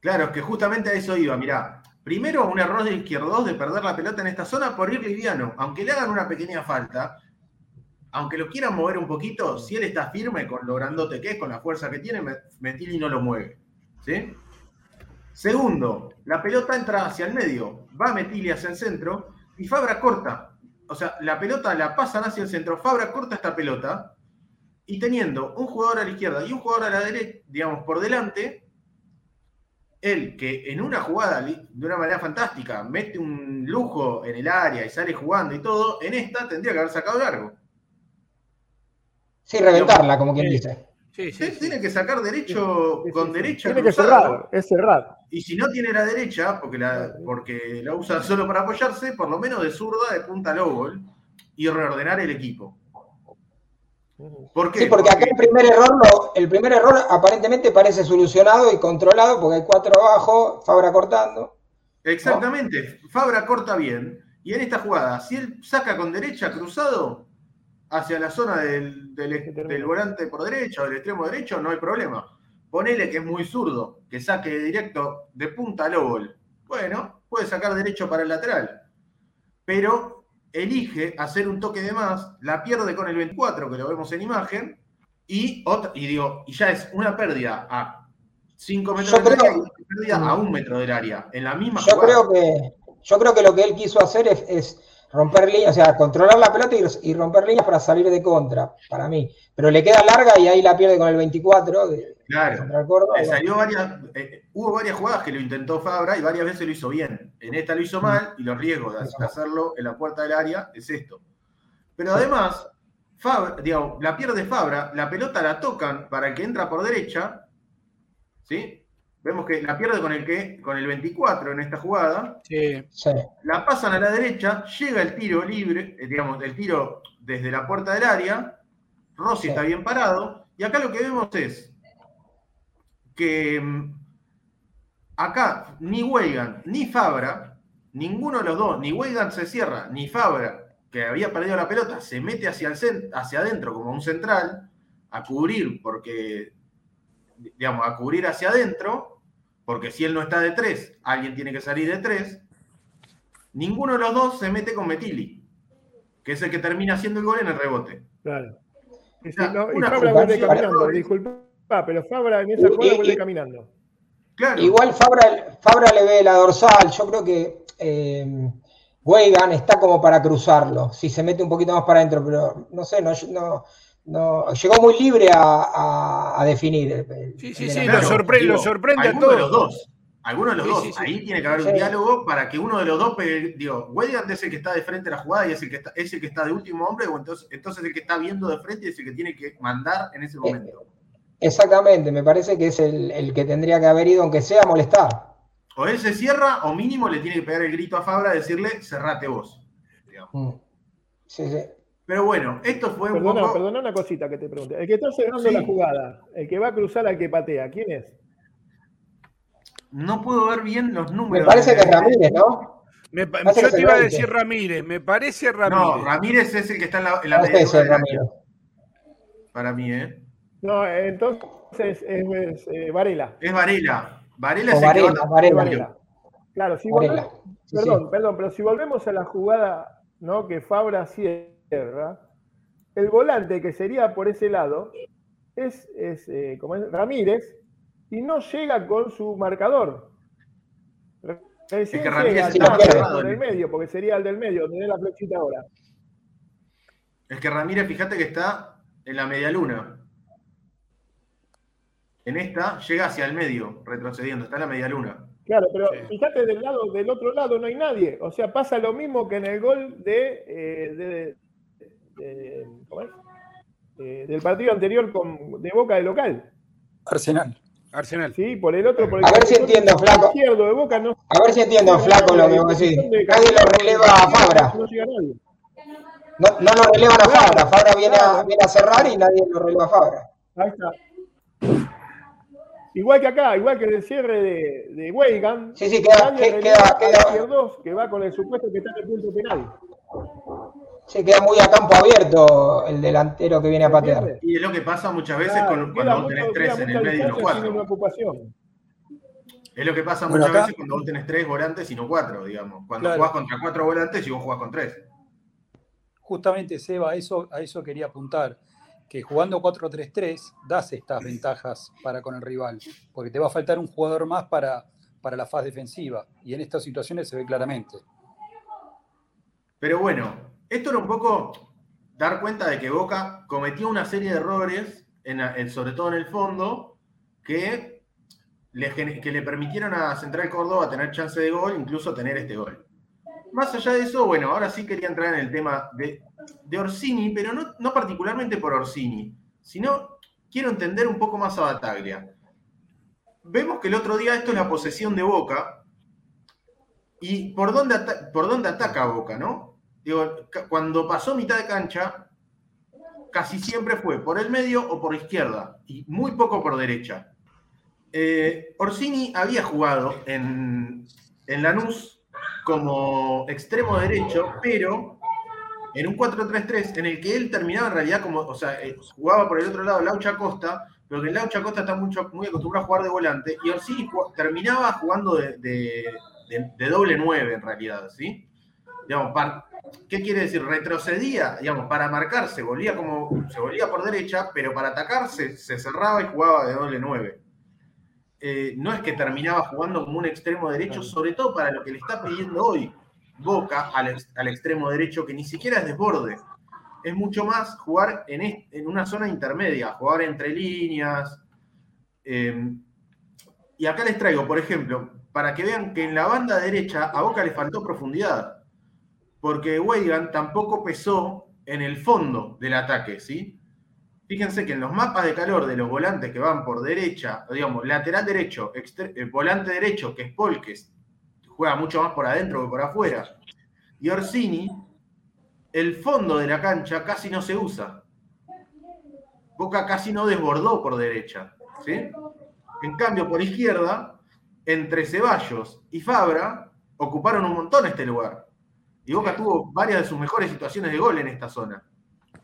Claro, es que justamente a eso iba, mirá. Primero, un error del izquierdo de perder la pelota en esta zona por ir liviano. Aunque le hagan una pequeña falta, aunque lo quieran mover un poquito, si él está firme con lo grandote que es, con la fuerza que tiene, Metilli no lo mueve. ¿Sí? Segundo, la pelota entra hacia el medio, va Metilli hacia el centro y Fabra corta. O sea, la pelota la pasan hacia el centro, Fabra corta esta pelota y teniendo un jugador a la izquierda y un jugador a la derecha, digamos, por delante, él que en una jugada de una manera fantástica mete un lujo en el área y sale jugando y todo, en esta tendría que haber sacado largo. Sí, reventarla, como quien Sí. dice. Sí, sí. Tiene que sacar derecho Sí, sí, con sí. derecha Tiene que cerrar, es cerrar. y si no tiene la derecha, porque la, porque la usa solo para apoyarse, por lo menos de zurda, de punta low ball, y reordenar el equipo. ¿Por qué? Sí, porque acá el primer error, lo- el primer error aparentemente parece solucionado y controlado porque hay cuatro abajo, Fabra cortando. Exactamente, Fabra corta bien, y en esta jugada, si él saca con derecha cruzado hacia la zona del, del- del volante por derecha o del extremo derecho, no hay problema. Ponele que es muy zurdo, que saque directo de punta a low ball. Bueno, puede sacar derecho para el lateral, pero elige hacer un toque de más, la pierde con el 24, que lo vemos en imagen, y, otra, y digo, y ya es una pérdida a 5 metros del área y una pérdida a un metro del área, en la misma Yo jugada. creo que, yo creo que lo que él quiso hacer es, es romper líneas, o sea, controlar la pelota y, y romper líneas para salir de contra, para mí. Pero le queda larga y ahí la pierde con el 24 de, Claro. Córdoba. Salió varias, eh, hubo varias jugadas que lo intentó Fabra y varias veces lo hizo bien. En esta lo hizo mal y los riesgos de hacerlo en la puerta del área es esto. Pero además, Fabra, digamos, la pierde Fabra, la pelota la tocan para el que entra por derecha, ¿sí? Vemos que la pierde con el que con el 24 en esta jugada, Sí. sí. la pasan a la derecha, llega el tiro libre, eh, digamos, el tiro desde la puerta del área, Rossi Sí. está bien parado, y acá lo que vemos es que mm, acá ni Weigan ni Fabra, ninguno de los dos, ni Weigan se cierra, ni Fabra, que había perdido la pelota, se mete hacia, el hacia adentro como un central, a cubrir, porque, digamos, a cubrir hacia adentro, porque si él no está de tres, alguien tiene que salir de tres. Ninguno de los dos se mete con Metili, que es el que termina haciendo el gol en el rebote. Claro. Y, si Una- no- y una Fabra vuelve caminando, disculpa, pero Fabra en esa jugada y- vuelve caminando. Claro. Igual Fabra, Fabra le ve la dorsal, yo creo que eh, Weigan está como para cruzarlo, si se mete un poquito más para adentro, pero no sé, no, no, no- llegó muy libre a, a- a definir. el- el- Sí, sí, el sí, lo sorpre- digo, lo sorprende a alguno de todos. los dos. Alguno de los Sí, dos. sí, sí. Ahí tiene que haber un Sí. diálogo para que uno de los dos pegue. Digo, Weigand es el que está de frente a la jugada y es el que está, es el que está de último hombre, o entonces, entonces el que está viendo de frente y es el que tiene que mandar en ese momento. Exactamente, me parece que es el, el que tendría que haber ido, aunque sea a molestar. O él se cierra, o mínimo le tiene que pegar el grito a Fabra y decirle, cerrate vos. digamos. Mm. Sí, sí. Pero bueno, esto fue un Perdona, poco. perdona una cosita que te pregunte. El que está cerrando Sí. la jugada, el que va a cruzar al que patea, ¿quién es? No puedo ver bien los Me números. parece que es Ramírez, ¿no? Me yo te es iba a decir 20. Ramírez, me parece Ramírez. No, Ramírez es el que está en la, en la es Ramírez. Para mí, ¿eh? No, entonces es, es, eh, Varela. Es Varela. Varela es el que Varela, va- Varela. Varela. Claro, si Varela. volvemos, Sí, perdón, sí. perdón, pero si volvemos a la jugada ¿no? que Fabra el volante que sería por ese lado es, es, eh, como es Ramírez y no llega con su marcador. Recién Es que llega cerrado, por el medio, porque sería el del medio, donde es la flechita ahora. Es que Ramírez, fíjate que está en la media luna. En esta llega hacia el medio, retrocediendo, está en la media luna. Claro, pero Sí. fíjate del lado, del otro lado no hay nadie. O sea, pasa lo mismo que en el gol de, eh, de- del partido anterior con, de Boca de local. Arsenal. Arsenal. Sí, por el otro, por el A ver si entiendo, Flaco. izquierdo de Boca, no. A ver si entiendo, Flaco, lo que vos decís. Nadie lo releva a Fabra. No llega nadie. No, no lo relevan a Fabra. Fabra viene a, viene a cerrar y nadie lo releva a Fabra. Ahí está. Igual que acá, igual que en el cierre de, de Weigan, Sí, sí, queda, que- queda, queda, que va con el supuesto que está en el punto penal. Sí, queda muy a campo abierto el delantero que viene a patear. Y es lo que pasa muchas veces Claro, con- queda cuando vos tenés tres en el medio y no cuatro. ocupación. Es lo que pasa Bueno, muchas acá- veces cuando vos tenés tres volantes y no cuatro, digamos. Cuando Claro. jugás contra cuatro volantes y vos jugás con tres. Justamente, Seba, a eso, a eso quería apuntar, que jugando 4-3-3 das estas ventajas para con el rival, porque te va a faltar un jugador más para, para la fase defensiva, y en estas situaciones se ve claramente. Pero bueno, esto era un poco dar cuenta de que Boca cometió una serie de errores, sobre todo en el fondo, que le, que le permitieron a Central Córdoba tener chance de gol, incluso tener este gol. Más allá de eso, bueno, ahora sí quería entrar en el tema de, de Orsini, pero no, no particularmente por Orsini, sino quiero entender un poco más a Bataglia. Vemos que el otro día esto es la posesión de Boca, y por dónde, por dónde ataca Boca, ¿no? Digo, cuando pasó mitad de cancha, casi siempre fue por el medio o por izquierda, y muy poco por derecha. Eh, Orsini había jugado en, en Lanús como extremo derecho, pero en un 4-3-3 en el que él terminaba en realidad como, o sea, eh, jugaba por el otro lado Laucha Costa, pero que Laucha Costa está mucho, muy acostumbrado a jugar de volante, y Orsini terminaba jugando de, de- de- de doble 9 en realidad, ¿sí? Digamos, par- ¿Qué quiere decir? Retrocedía, digamos, para marcarse, volvía como, se volvía por derecha, pero para atacarse se cerraba y jugaba de doble 9. Eh, no es que terminaba jugando como un extremo derecho, sobre todo para lo que le está pidiendo hoy Boca al, al extremo derecho, que ni siquiera es desborde. Es mucho más jugar en, en una zona intermedia, jugar entre líneas. eh, y acá les traigo, por ejemplo, para que vean que en la banda derecha a Boca le faltó profundidad porque Weigan tampoco pesó en el fondo del ataque, ¿sí? Fíjense que en los mapas de calor de los volantes que van por derecha, digamos, lateral derecho, eh, volante derecho, que es Paul, que es- juega mucho más por adentro que por afuera, y Orsini, el fondo de la cancha casi no se usa. Boca casi no desbordó por derecha, ¿sí? En cambio, por izquierda, entre Ceballos y Fabra, ocuparon un montón este lugar. Y Boca tuvo varias de sus mejores situaciones de gol en esta zona.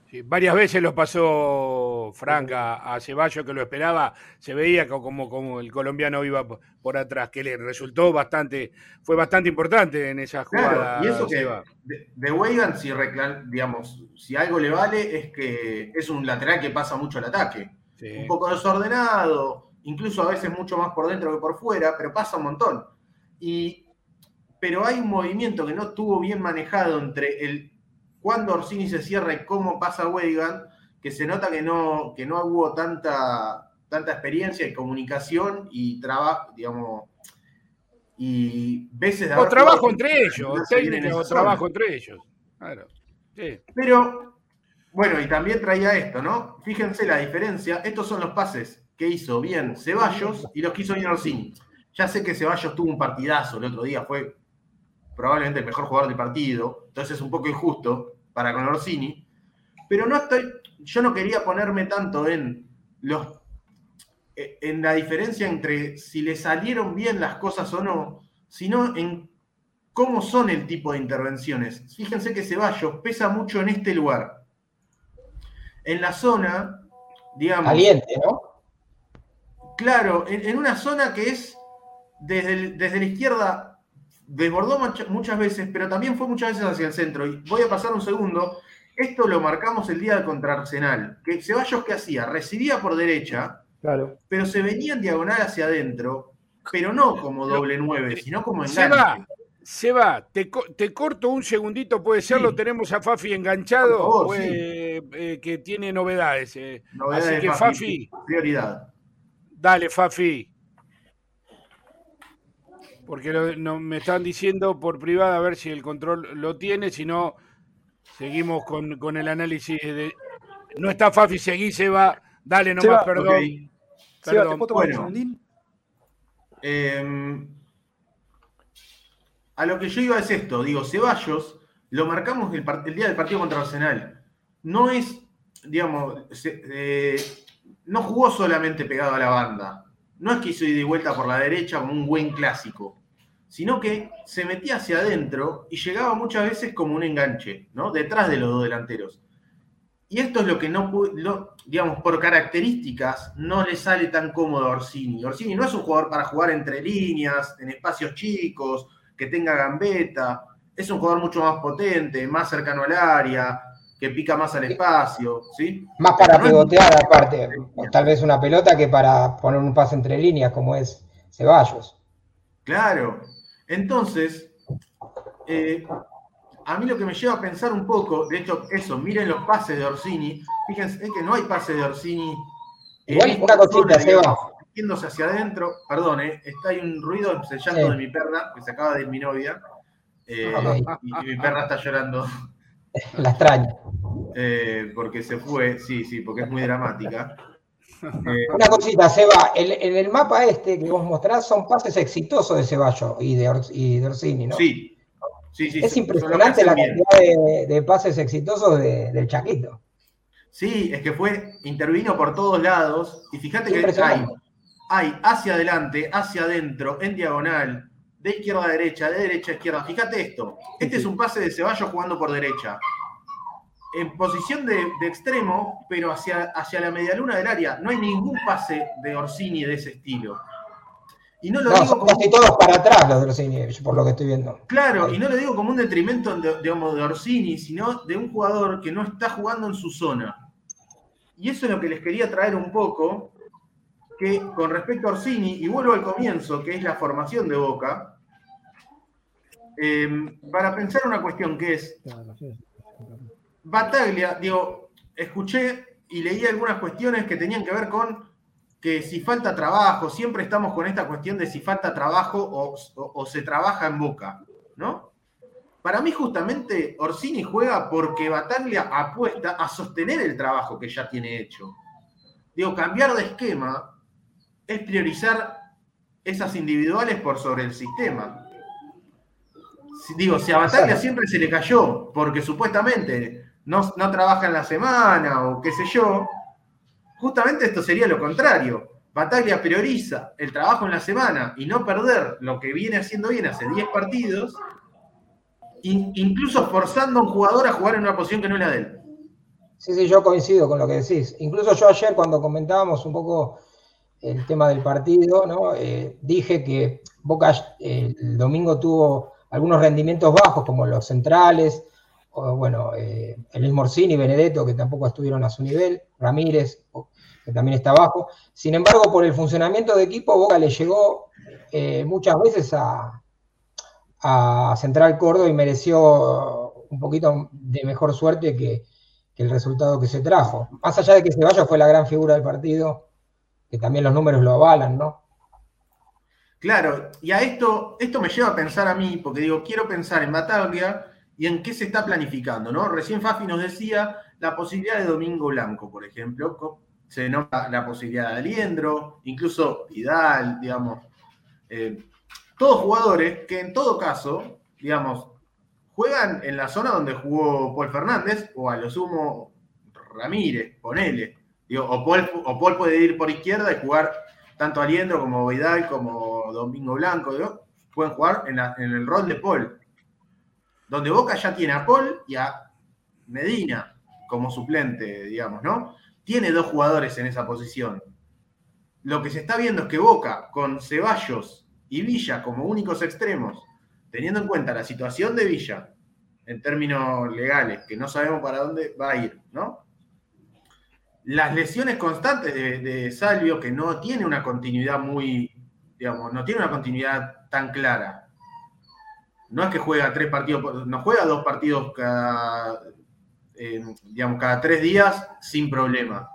Sí, varias veces lo pasó Franca a Ceballos que lo esperaba, se veía co- como, como el colombiano iba po- por atrás, que le resultó bastante, fue bastante importante en esa jugada. Claro, y eso que de, de Weigan, si, digamos, si algo le vale, es que es un lateral que pasa mucho al ataque. Sí. Un poco desordenado, incluso a veces mucho más por dentro que por fuera, pero pasa un montón. Y, pero hay un movimiento que no estuvo bien manejado entre el cuando Orsini se cierra y cómo pasa Weigan, que se nota que no, que no hubo tanta, tanta experiencia y comunicación y trabajo, digamos, y veces de O trabajo entre ellos, o trabajo entre ellos. Claro. Sí. Pero, bueno, y también traía esto, ¿no? Fíjense la diferencia. Estos son los pases que hizo bien Ceballos y los que hizo bien Orsini. Ya sé que Ceballos tuvo un partidazo el otro día, fue probablemente el mejor jugador del partido, entonces es un poco injusto para con Orsini. Pero no estoy, yo no quería ponerme tanto en los en la diferencia entre si le salieron bien las cosas o no, sino en cómo son el tipo de intervenciones. Fíjense que Ceballos pesa mucho en este lugar. En la zona, digamos. Caliente, ¿no? Claro, en, en una zona que es desde, el- desde la izquierda, desbordó mucha- muchas veces, pero también fue muchas veces hacia el centro. Y voy a pasar un segundo. Esto lo marcamos el día contra Arsenal. Que Ceballos, ¿qué hacía? Recibía por derecha, Claro. pero se venía en diagonal hacia adentro, pero no como doble nueve, sino como enganche. Seba, Seba, te, co- te corto un segundito, puede ser, Sí. lo tenemos a Fafi enganchado, favor, pues, sí. eh, que tiene novedades. eh. Novedades Así que Fafi, Prioridad. dale Fafi. Porque lo- no, me están diciendo por privada a ver si el control lo tiene, si no, Seguimos con, el análisis de. No está Fafi, seguí, Seba. Dale nomás, perdón. perdón. bueno, eh, a lo que yo iba es esto, digo, Ceballos, lo marcamos el, día del partido contra Arsenal. No es, digamos, eh, no jugó solamente pegado a la banda. No es que hizo ida y vuelta por la derecha como un buen clásico, sino que se metía hacia adentro y llegaba muchas veces como un enganche, ¿no? Detrás de los dos delanteros. Y esto es lo que no, digamos, por características, no le sale tan cómodo a Orsini. Orsini no es un jugador para jugar entre líneas, en espacios chicos, que tenga gambeta. Es un jugador mucho más potente, más cercano al área, que pica más al espacio, ¿sí? Más para pivotear aparte, tal vez una pelota que para poner un pase entre líneas, como es Ceballos. Claro. Entonces, eh, a mí lo que me lleva a pensar un poco, de hecho, eso, miren los pases de Orsini. Fíjense, es que no hay pases de Orsini. Igual una cosita, Seba yéndose hacia adentro. Perdón, eh, está ahí un ruido, el llanto de mi perra, que se acaba de ir mi novia. Eh, y, mi perra está llorando. La extraña. Eh, porque se fue, sí, sí, porque es muy dramática. Una cosita, Seba, en el mapa este que vos mostrás son pases exitosos de Ceballos y de, Orsini, ¿no? Sí. sí, sí es impresionante la cantidad de, pases exitosos del Chaquito. Sí, es que fue, intervino por todos lados y fíjate que hay hay hacia adelante, hacia adentro, en diagonal, de izquierda a derecha, de derecha a izquierda. Fíjate esto. Este es un pase de Ceballos jugando por derecha. En posición de, extremo, pero hacia, hacia la medialuna del área. No hay ningún pase de Orsini de ese estilo. Y no lo digo son casi todos para atrás los de Orsini, por lo que estoy viendo. Claro, y no lo digo como un detrimento de, de Orsini, sino de un jugador que no está jugando en su zona. Y eso es lo que les quería traer un poco, que con respecto a Orsini, y vuelvo al comienzo, que es la formación de Boca, eh, para pensar una cuestión que es, Bataglia, digo, escuché y leí algunas cuestiones que tenían que ver con que si falta trabajo, siempre estamos con esta cuestión de si falta trabajo o, o se trabaja en Boca, ¿no? Para mí justamente Orsini juega porque Bataglia apuesta a sostener el trabajo que ya tiene hecho. Digo, cambiar de esquema es priorizar esas individuales por sobre el sistema. Digo, si a Bataglia siempre se le cayó porque supuestamente no, no trabaja en la semana o qué sé yo, justamente esto sería lo contrario. Bataglia prioriza el trabajo en la semana y no perder lo que viene haciendo bien hace 10 partidos, incluso forzando a un jugador a jugar en una posición que no es la de él. Sí, sí, yo coincido con lo que decís. Incluso yo ayer cuando comentábamos un poco el tema del partido, ¿no? Eh, dije que Boca eh, el domingo tuvo algunos rendimientos bajos, como los centrales, o, bueno, eh, el Morsini, Benedetto, que tampoco estuvieron a su nivel, Ramírez, que también está bajo. Sin embargo, por el funcionamiento de equipo, Boca le llegó muchas veces a, a Central Córdoba y mereció un poquito de mejor suerte que, que el resultado que se trajo. Más allá de que Ceballos fue la gran figura del partido, que también los números lo avalan, ¿no? Claro, y a esto, esto me lleva a pensar a mí, porque digo, quiero pensar en Bataglia y en qué se está planificando, ¿no? Recién Fafi nos decía la posibilidad de Domingo Blanco, por ejemplo, se nota la posibilidad de Aliendro, incluso Vidal, digamos, eh, todos jugadores que en todo caso, digamos, juegan en la zona donde jugó Paul Fernández o a lo sumo Ramírez, ponele o, Paul, puede ir por izquierda y jugar tanto Aliendro como Vidal como Domingo Blanco. Pueden jugar en, el rol de Paul. Donde Boca ya tiene a Paul y a Medina como suplente, digamos, ¿no? Tiene dos jugadores en esa posición. Lo que se está viendo es que Boca, con Ceballos y Villa como únicos extremos, teniendo en cuenta la situación de Villa en términos legales, que no sabemos para dónde va a ir, ¿no? Las lesiones constantes de, Salvio, que no tiene una continuidad muy, digamos, no tiene una continuidad tan clara. No es que juega tres partidos, no juega dos partidos cada, eh, digamos, cada tres días sin problema.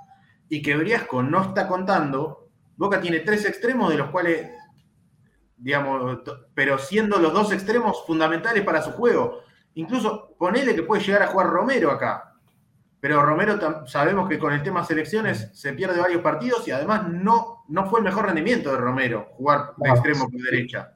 Y que Briasco no está contando, Boca tiene tres extremos de los cuales, digamos, pero siendo los dos extremos fundamentales para su juego. Incluso ponele que puede llegar a jugar Romero acá. Pero Romero sabemos que con el tema selecciones se pierde varios partidos y además no, no fue el mejor rendimiento de Romero jugar de extremo por derecha.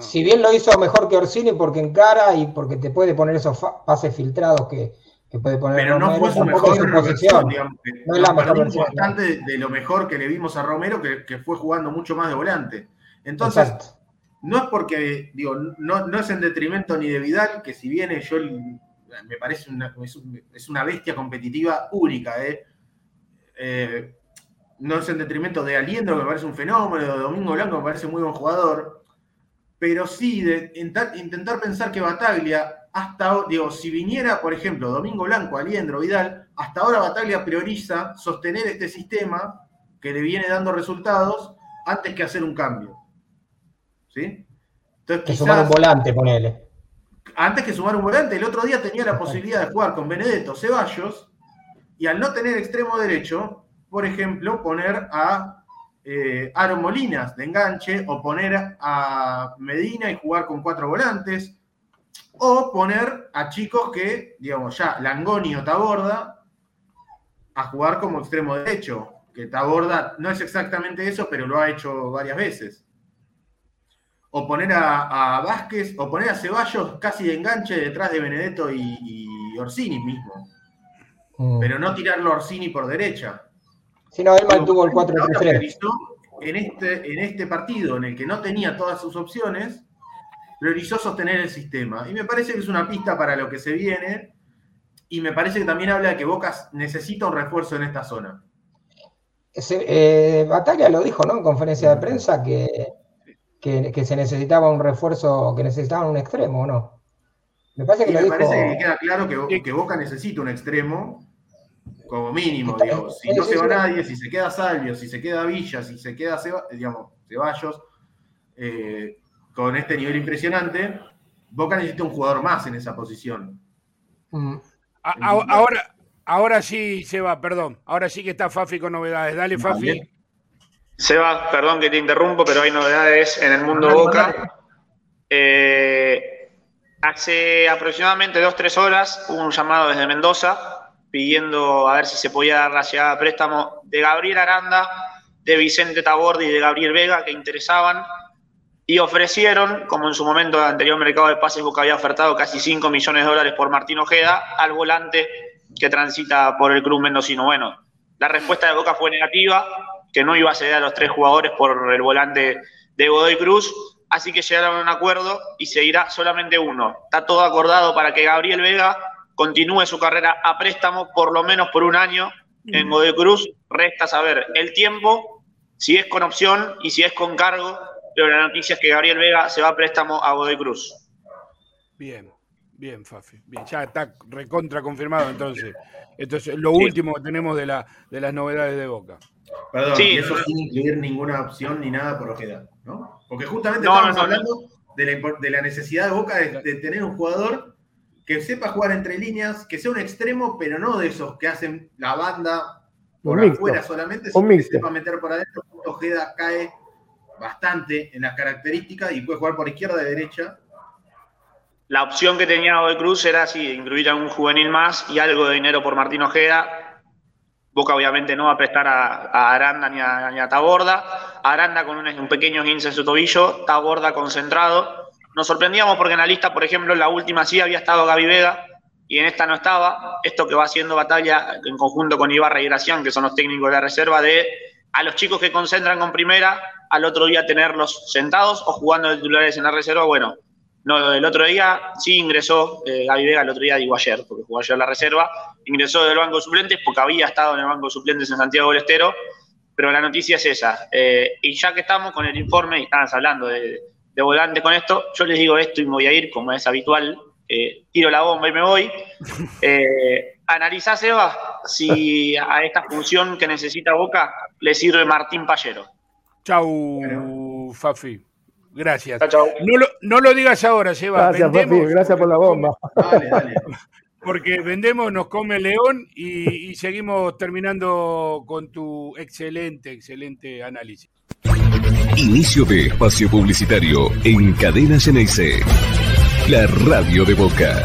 Si bien lo hizo mejor que Orsini porque encara y porque te puede poner esos pases filtrados que, puede poner Pero no fue su mejor versión, digamos, no es la mejor versión, bastante de lo mejor que le vimos a Romero, que, fue jugando mucho más de volante. Entonces, no es porque, digo, no, no, es en detrimento ni de Vidal, que si viene yo me parece una, es, una bestia competitiva única, ¿eh? ¿eh? no es en detrimento de Aliendro, que me parece un fenómeno, de Domingo Blanco, me parece muy buen jugador, pero sí de intentar, pensar que Bataglia, hasta, digo, si viniera, por ejemplo, Domingo Blanco, Aliendro, Vidal, hasta ahora Bataglia prioriza sostener este sistema que le viene dando resultados antes que hacer un cambio. ¿Sí? Entonces, que sumar un volante, ponele antes que sumar un volante, el otro día tenía la posibilidad de jugar con Benedetto Ceballos y al no tener extremo derecho, por ejemplo, poner a eh, Aaron Molinas de enganche o poner a Medina y jugar con cuatro volantes o poner a chicos que, digamos, ya Langoni o Taborda a jugar como extremo derecho, que Taborda no es exactamente eso, pero lo ha hecho varias veces o poner a, Vázquez, o poner a Ceballos casi de enganche detrás de Benedetto y, Orsini mismo. Mm. Pero no tirarlo a Orsini por derecha. Si no, él mantuvo el 4-3. En este, en este partido, en el que no tenía todas sus opciones, priorizó sostener el sistema. Y me parece que es una pista para lo que se viene. Y me parece que también habla de que Bocas necesita un refuerzo en esta zona. Eh, Batalla lo dijo, ¿no? En conferencia de prensa que que, se necesitaba un refuerzo, que necesitaban un extremo, ¿no? Me parece que, me parece que queda claro que, Boca necesita un extremo, como mínimo, digo. Si no se va nadie, si se queda Salvio, si se queda Villa, si se queda digamos, Ceballos, eh, con este nivel impresionante, Boca necesita un jugador más en esa posición. Mm. ahora, ahora sí, Seba, perdón. Ahora sí que está Fafi con novedades. Dale, Fafi. Seba, perdón que te interrumpo, pero hay novedades en el mundo Boca. Eh, hace aproximadamente dos, tres horas hubo un llamado desde Mendoza pidiendo a ver si se podía dar la llegada a préstamo de Gabriel Aranda, de Vicente Tabordi y de Gabriel Vega, que interesaban, y ofrecieron, como en su momento el anterior mercado de pases Boca había ofertado casi 5 millones de dólares por Martín Ojeda, al volante que transita por el club mendocino. Bueno, la respuesta de Boca fue negativa, que no iba a ceder a los tres jugadores por el volante de Godoy Cruz, así que llegaron a un acuerdo y seguirá solamente uno. Está todo acordado para que Gabriel Vega continúe su carrera a préstamo por lo menos por un año en Godoy Cruz. Resta saber el tiempo, si es con opción y si es con cargo, pero la noticia es que Gabriel Vega se va a préstamo a Godoy Cruz. Bien, bien, Fafi. Bien, ya está recontra confirmado entonces. Entonces, lo último que tenemos de, la, de las novedades de Boca. Perdón, y eso sin incluir ninguna opción ni nada por Ojeda, ¿no? Porque justamente estamos hablando de la, necesidad de Boca de, tener un jugador que sepa jugar entre líneas, que sea un extremo, pero no de esos que hacen la banda por afuera solamente, sino que sepa meter por adentro. Ojeda cae bastante en las características y puede jugar por izquierda y derecha. La opción que tenía hoy Cruz era así, incluir a un juvenil más y algo de dinero por Martín Ojeda Boca obviamente no va a prestar a, Aranda ni a, Taborda. Aranda con un, pequeño guince en su tobillo, Taborda concentrado. Nos sorprendíamos porque en la lista, por ejemplo, en la última sí había estado Gaby Vega y en esta no estaba. Esto que va haciendo batalla en conjunto con Ibarra y Gracián, que son los técnicos de la reserva, de a los chicos que concentran con primera, al otro día tenerlos sentados o jugando de titulares en la reserva. Bueno, no, el otro día sí ingresó eh, Gaby Vega, el otro día digo ayer, porque jugó ayer la reserva, ingresó del banco de suplentes porque había estado en el banco de suplentes en Santiago del Estero, pero la noticia es esa. Eh, y ya que estamos con el informe y estabas hablando de, de volante con esto, yo les digo esto y me voy a ir, como es habitual, eh, tiro la bomba y me voy. Eh, analizá, Seba, si a esta función que necesita Boca le sirve Martín Pallero. Chau, Fafi. Gracias. No, lo, no, lo, digas ahora, Seba. Gracias, Papi, gracias por la bomba. Dale, dale. Porque vendemos, nos come león y, y seguimos terminando con tu excelente, excelente análisis. Inicio de espacio publicitario en Cadena Geneise. La radio de Boca.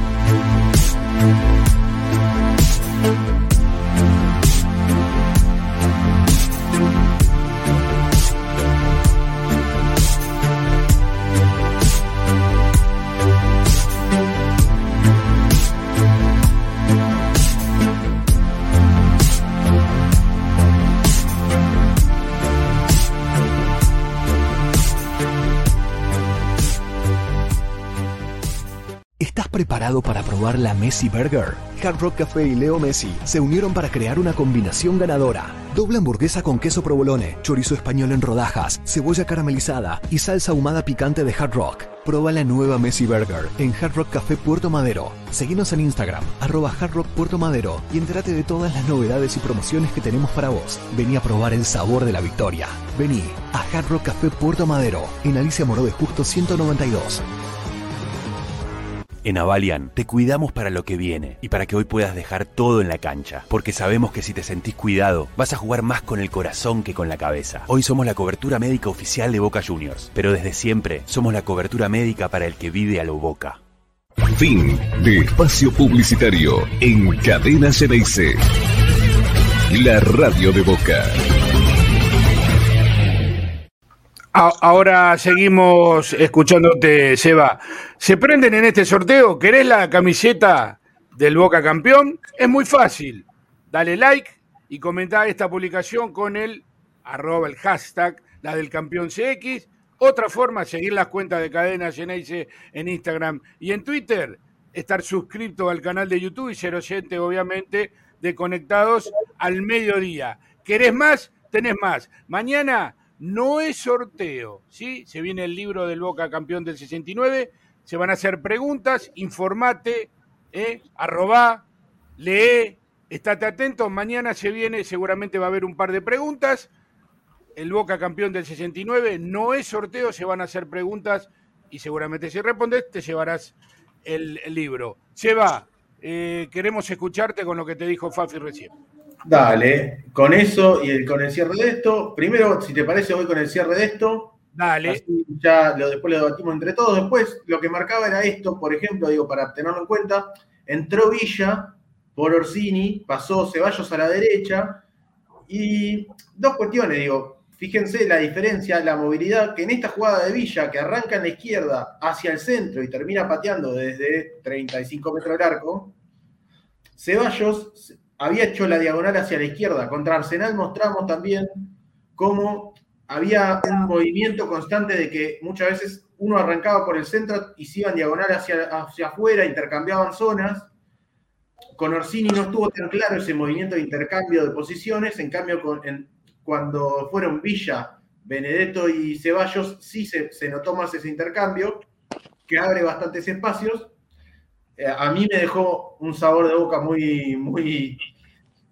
¿Estás preparado para probar la Messi Burger? Hard Rock Café y Leo Messi se unieron para crear una combinación ganadora. Doble hamburguesa con queso provolone, chorizo español en rodajas, cebolla caramelizada y salsa ahumada picante de Hard Rock. Proba la nueva Messi Burger en Hard Rock Café Puerto Madero. Seguinos en Instagram, arroba Hard Rock Puerto Madero y entérate de todas las novedades y promociones que tenemos para vos. Vení a probar el sabor de la victoria. Vení a Hard Rock Café Puerto Madero, en Alicia Moró de Justo 192. En Avalian te cuidamos para lo que viene y para que hoy puedas dejar todo en la cancha, porque sabemos que si te sentís cuidado, vas a jugar más con el corazón que con la cabeza. Hoy somos la cobertura médica oficial de Boca Juniors, pero desde siempre somos la cobertura médica para el que vive a lo Boca. Fin de espacio publicitario en Cadena Geneise. La radio de Boca. Ahora seguimos escuchándote, Seba. ¿Se prenden en este sorteo? ¿Querés la camiseta del Boca Campeón? Es muy fácil. Dale like y comentá esta publicación con el arroba, el hashtag, la del campeón CX. Otra forma, seguir las cuentas de Cadena Geneise en Instagram y en Twitter. Estar suscrito al canal de YouTube y ser oyente, obviamente, de Conectados al mediodía. ¿Querés más? Tenés más. Mañana no es sorteo, ¿sí? Se viene el libro del Boca Campeón del 69, se van a hacer preguntas, informate, ¿eh? arroba, lee, estate atento, mañana se viene, seguramente va a haber un par de preguntas, el Boca Campeón del 69 no es sorteo, se van a hacer preguntas y seguramente si respondes te llevarás el, libro. Seba, eh, queremos escucharte con lo que te dijo Fafi recién. Dale, con eso y el- con el cierre de esto. Primero, si te parece, voy con el cierre de esto. Dale. Así ya lo, después lo debatimos entre todos. Después, lo que marcaba era esto, por ejemplo, digo, para tenerlo en cuenta. Entró Villa por Orsini, pasó Ceballos a la derecha. Y dos cuestiones, digo. Fíjense la diferencia, la movilidad que en esta jugada de Villa, que arranca en la izquierda hacia el centro y termina pateando desde 35 metros del arco, Ceballos había hecho la diagonal hacia la izquierda. Contra Arsenal mostramos también cómo había un movimiento constante de que muchas veces uno arrancaba por el centro y se iban diagonal hacia, hacia afuera, intercambiaban zonas. Con Orsini no estuvo tan claro ese movimiento de intercambio de posiciones, en cambio cuando fueron Villa, Benedetto y Ceballos sí se, se notó más ese intercambio, que abre bastantes espacios a mí me dejó un sabor de boca muy, muy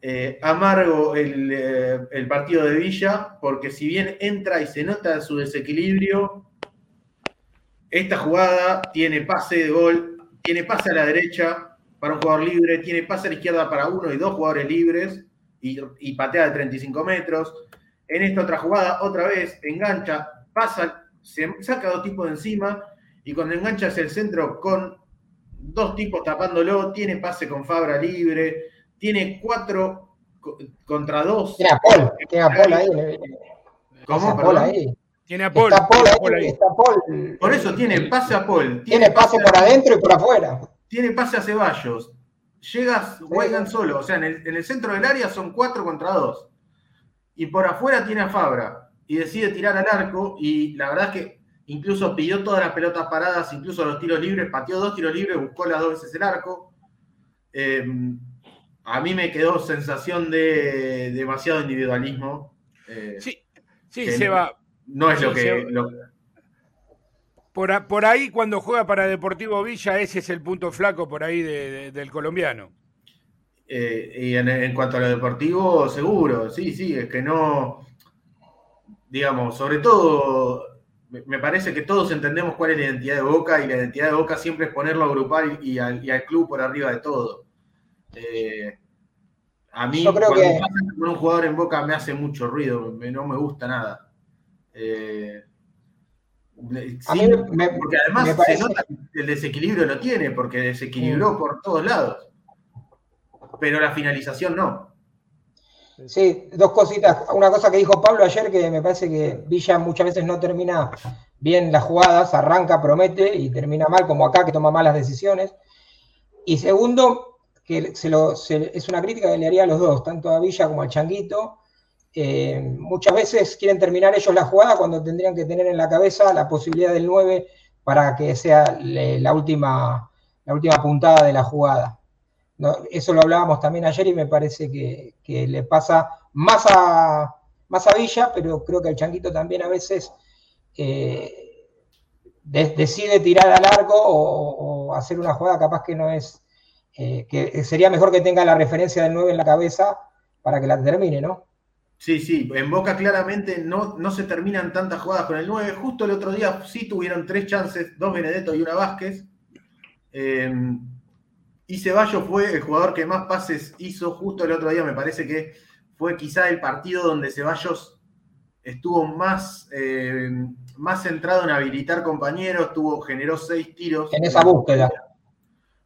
eh, amargo eh, el, partido de Villa, porque si bien entra y se nota su desequilibrio, esta jugada tiene pase de gol, tiene pase a la derecha para un jugador libre, tiene pase a la izquierda para uno y dos jugadores libres y, y patea de 35 metros. En esta otra jugada, otra vez, engancha, pasa, se saca dos tipos de encima y cuando engancha hacia el centro con dos tipos tapándolo, tiene pase con Fabra libre, tiene cuatro contra dos. Tiene a Paul, tiene a Paul ahí. ¿Cómo? Paul ahí. Tiene a Paul. Está Paul, ahí, Está Paul. Por eso tiene pase a Paul. Tiene, pase, por adentro y por afuera. Tiene pase a Ceballos. Llegas, juegan solo. O sea, en el, en el centro del área son cuatro contra dos. Y por afuera tiene a Fabra. Y decide tirar al arco. Y la verdad es que incluso pidió todas las pelotas paradas, incluso los tiros libres, pateó dos tiros libres, buscó las dos veces el arco. Eh, a mí me quedó sensación de demasiado individualismo. Eh, sí, sí, se va. No es lo, que, Por, ahí, cuando juega para Deportivo Villa, ese es el punto flaco por ahí del colombiano. Eh, y en, en, cuanto a lo deportivo, seguro, sí, sí, es que no, digamos, sobre todo me parece que todos entendemos cuál es la identidad de Boca y la identidad de Boca siempre es ponerlo a grupal y al, club por arriba de todo. Eh, a mí, Yo creo cuando con un jugador en Boca me hace mucho ruido, no me gusta nada. Eh, porque además se nota que el desequilibrio lo tiene, porque desequilibró por todos lados. Pero la finalización no. Sí, dos cositas. Una cosa que dijo Pablo ayer que me parece que Villa muchas veces no termina bien las jugadas, arranca, promete y termina mal, como acá que toma malas decisiones. Y segundo, que se lo, es una crítica que le haría a los dos, tanto a Villa como al Changuito. Eh, muchas veces quieren terminar ellos la jugada cuando tendrían que tener en la cabeza la posibilidad del 9 para que sea la última, la última puntada de la jugada eso lo hablábamos también ayer y me parece que, le pasa más a, más a Villa, pero creo que el Changuito también a veces eh, decide tirar al arco o, hacer una jugada capaz que no es, eh, que sería mejor que tenga la referencia del 9 en la cabeza para que la termine, ¿no? Sí, sí, en Boca claramente no, no se terminan tantas jugadas con el 9. Justo el otro día sí tuvieron tres chances, dos Benedetto y una Vázquez. Eh, y Ceballos fue el jugador que más pases hizo justo el otro día, me parece que fue quizá el partido donde Ceballos estuvo más, eh, más centrado en habilitar compañeros, tuvo, generó seis tiros. En esa búsqueda.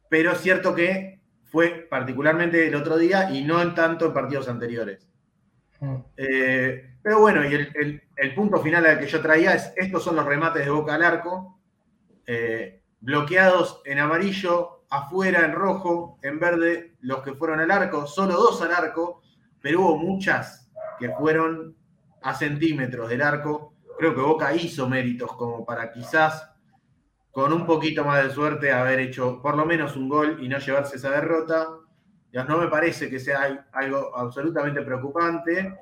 Pero es cierto que fue particularmente el otro día y no en tanto en partidos anteriores. Mm. Eh, pero bueno, y el, punto final al que yo traía es, estos son los remates de boca al arco, eh, bloqueados en amarillo, afuera en rojo, en verde los que fueron al arco, solo dos al arco, pero hubo muchas que fueron a centímetros del arco. Creo que Boca hizo méritos como para quizás con un poquito más de suerte haber hecho por lo menos un gol y no llevarse esa derrota. Ya no me parece que sea algo absolutamente preocupante,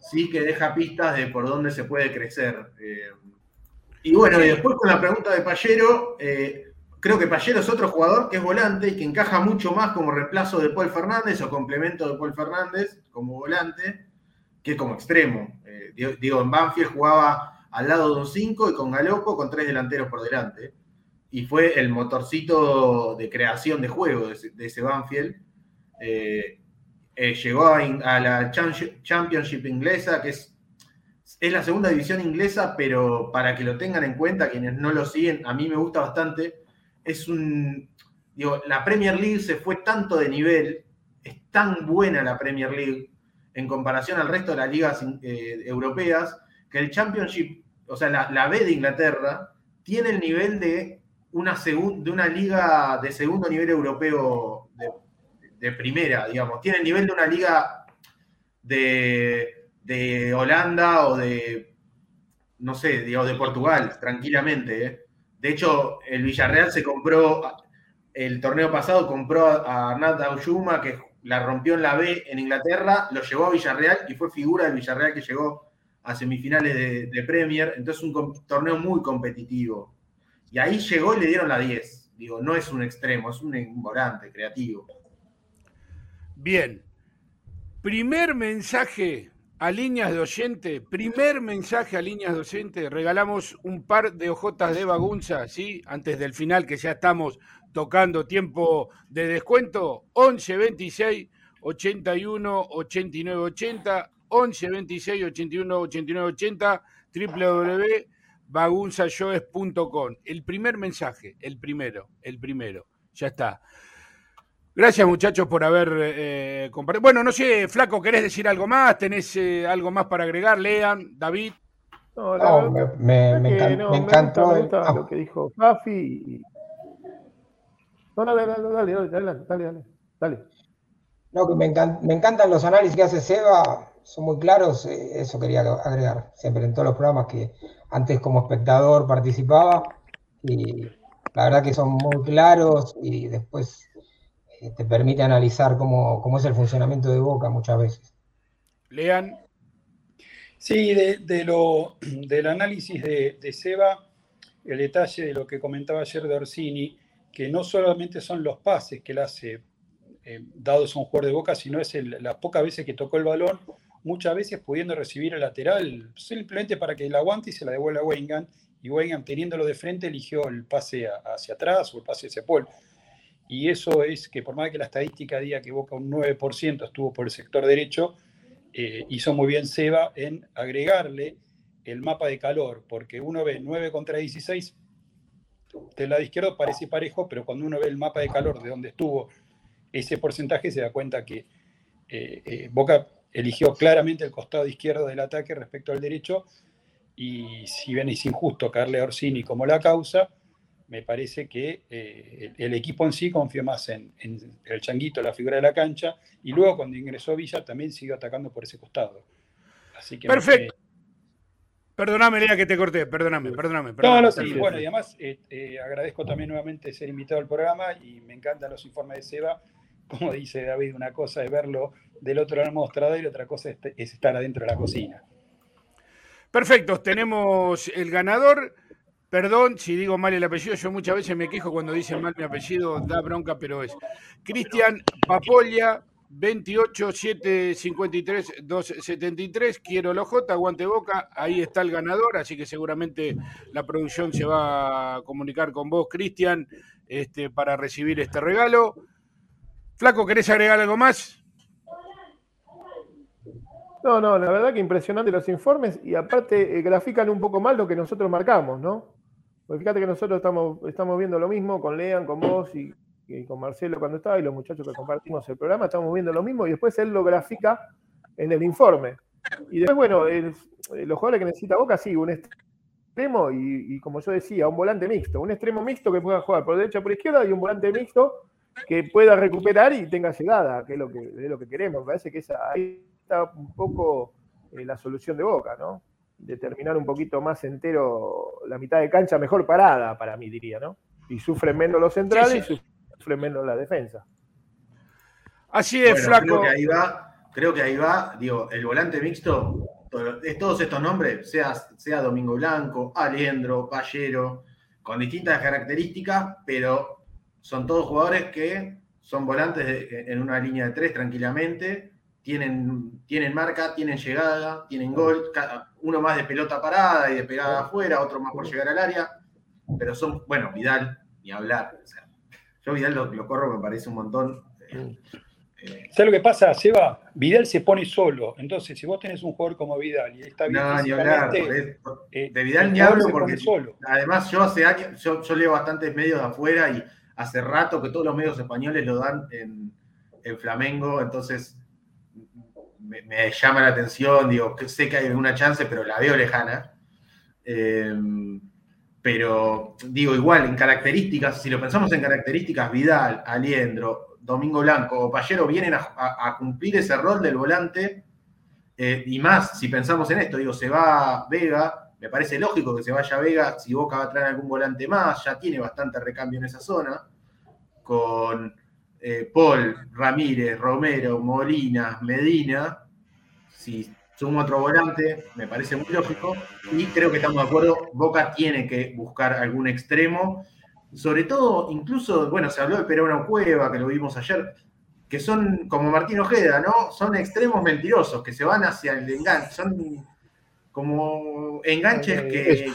sí que deja pistas de por dónde se puede crecer. Eh, y bueno, y después con la pregunta de Pallero, eh, Creo que Pallero es otro jugador que es volante y que encaja mucho más como reemplazo de Paul Fernández o complemento de Paul Fernández como volante que como extremo. Eh, digo, en Banfield jugaba al lado de un 5 y con Galopo con tres delanteros por delante. Y fue el motorcito de creación de juego de ese, Banfield. Eh, eh, llegó a, a, la Championship inglesa, que es, es la segunda división inglesa, pero para que lo tengan en cuenta, quienes no lo siguen, a mí me gusta bastante es un. Digo, la Premier League se fue tanto de nivel, es tan buena la Premier League en comparación al resto de las ligas eh, europeas, que el Championship, o sea, la, B de Inglaterra, tiene el nivel de una, de una liga de segundo nivel europeo de primera, digamos. Tiene el nivel de una liga de, de Holanda o de, no sé, digo, de Portugal, tranquilamente. ¿eh? De hecho, el Villarreal se compró, el torneo pasado compró a Arnald Auyuma, que la rompió en la B en Inglaterra, lo llevó a Villarreal y fue figura del Villarreal que llegó a semifinales de, de Premier. Entonces, un torneo muy competitivo. Y ahí llegó y le dieron la 10. Digo, no es un extremo, es un volante creativo. Bien. Primer mensaje a líneas de oyente, primer mensaje a líneas de oyente, regalamos un par de hojotas de bagunza, ¿sí? Antes del final, que ya estamos tocando tiempo de descuento, 11 26 81 89 80, 11 26 81 89 80, www.bagunzayoes.com. El primer mensaje, el primero, el primero, ya está. Gracias muchachos por haber eh, compartido. Bueno, no sé, Flaco, ¿querés decir algo más? ¿Tenés eh, algo más para agregar? Lean, David. No, no me, me, me, me, encantó. Me gusta, lo que dijo Fafi. No, dale, dale, dale, dale, dale, dale, dale. No, que me, me encantan los análisis que hace Seba, son muy claros, eh, eso quería agregar. Siempre en todos los programas que antes como espectador participaba, y la verdad que son muy claros y después eh, te permite analizar cómo, cómo, es el funcionamiento de Boca muchas veces. Lean. Sí, de, lo, del análisis de, de, Seba, el detalle de lo que comentaba ayer de Orsini, que no solamente son los pases que él hace eh, dados a un jugador de Boca, sino es las pocas veces que tocó el balón, muchas veces pudiendo recibir el lateral, simplemente para que la aguante y se la devuelva a Wengan, y Wengan teniéndolo de frente eligió el pase hacia atrás o el pase hacia Paul y eso es que por más que la estadística diga que Boca un 9% estuvo por el sector derecho, eh, hizo muy bien Seba en agregarle el mapa de calor, porque uno ve 9 contra 16, del lado izquierdo parece parejo, pero cuando uno ve el mapa de calor de donde estuvo ese porcentaje, se da cuenta que eh, eh, Boca eligió claramente el costado izquierdo del ataque respecto al derecho, y si bien es injusto caerle a Orsini como la causa, me parece que eh, el, equipo en sí confió más en, el changuito, la figura de la cancha, y luego cuando ingresó Villa también siguió atacando por ese costado. Así que Perfecto. Perdóname, Lea, que te corté, perdóname, perdóname. no, no, sí, bueno, y además eh, eh, agradezco también nuevamente ser invitado al programa y me encantan los informes de Seba. Como dice David, una cosa es verlo del otro lado del mostrador y otra cosa es estar adentro de la cocina. Perfecto, tenemos el ganador. Perdón si digo mal el apellido, yo muchas veces me quejo cuando dicen mal mi apellido, da bronca, pero es Cristian Papolla, 28 7 53 273. Quiero el OJ, aguante boca. Ahí está el ganador, así que seguramente la producción se va a comunicar con vos, Cristian, este, para recibir este regalo. Flaco, ¿querés agregar algo más? No, no, la verdad que impresionante los informes y aparte eh, grafican un poco más lo que nosotros marcamos, ¿no? Porque fíjate que nosotros estamos, estamos viendo lo mismo con Lean, con vos y, con Marcelo cuando estaba y los muchachos que compartimos el programa, estamos viendo lo mismo y después él lo grafica en el informe. Y después, bueno, los jugadores que necesita Boca, sí, un extremo y, como yo decía, un volante mixto, un extremo mixto que pueda jugar por derecha por izquierda y un volante mixto que pueda recuperar y tenga llegada, que es lo que, es lo que queremos. Me parece que esa, ahí está un poco eh, la solución de Boca, ¿no? De terminar un poquito más entero la mitad de cancha mejor parada, para mí diría, ¿no? Y sufren menos los centrales y sufren menos la defensa. Así es, flaco. Creo que ahí va, creo que ahí va, digo, el volante mixto, todos estos nombres, sea, sea Domingo Blanco, Alejandro, Pallero, con distintas características, pero son todos jugadores que son volantes en una línea de tres tranquilamente, tienen, tienen marca, tienen llegada, tienen gol, uno más de pelota parada y de pegada afuera, otro más por llegar al área, pero son, bueno, Vidal, ni hablar. O sea, yo Vidal lo, corro, me parece un montón. Eh, eh. ¿Sabes lo que pasa, Seba? Vidal se pone solo. Entonces, si vos tenés un jugador como Vidal y está bien. No, ni hablar. Eh, de Vidal ni hablo porque. Solo. Además, yo hace años, yo, leo bastantes medios de afuera y hace rato que todos los medios españoles lo dan en, en Flamengo. Entonces, me, llama la atención, digo, sé que hay una chance, pero la veo lejana. Em, pero digo, igual, en características, si lo pensamos en características, Vidal, Aliendro, Domingo Blanco o Pallero vienen a, cumplir ese rol del volante, eh, y más si pensamos en esto, digo, se va Vega, me parece lógico que se vaya Vega, si Boca va a traer algún volante más, ya tiene bastante recambio en esa zona, con eh, Paul, Ramírez, Romero, Molina, Medina, si sumo otro volante, me parece muy lógico, y creo que estamos de acuerdo, Boca tiene que buscar algún extremo, sobre todo, incluso, bueno, se habló de Perón Cueva, que lo vimos ayer, que son como Martín Ojeda, ¿no? Son extremos mentirosos, que se van hacia el enganche, son como enganches que en el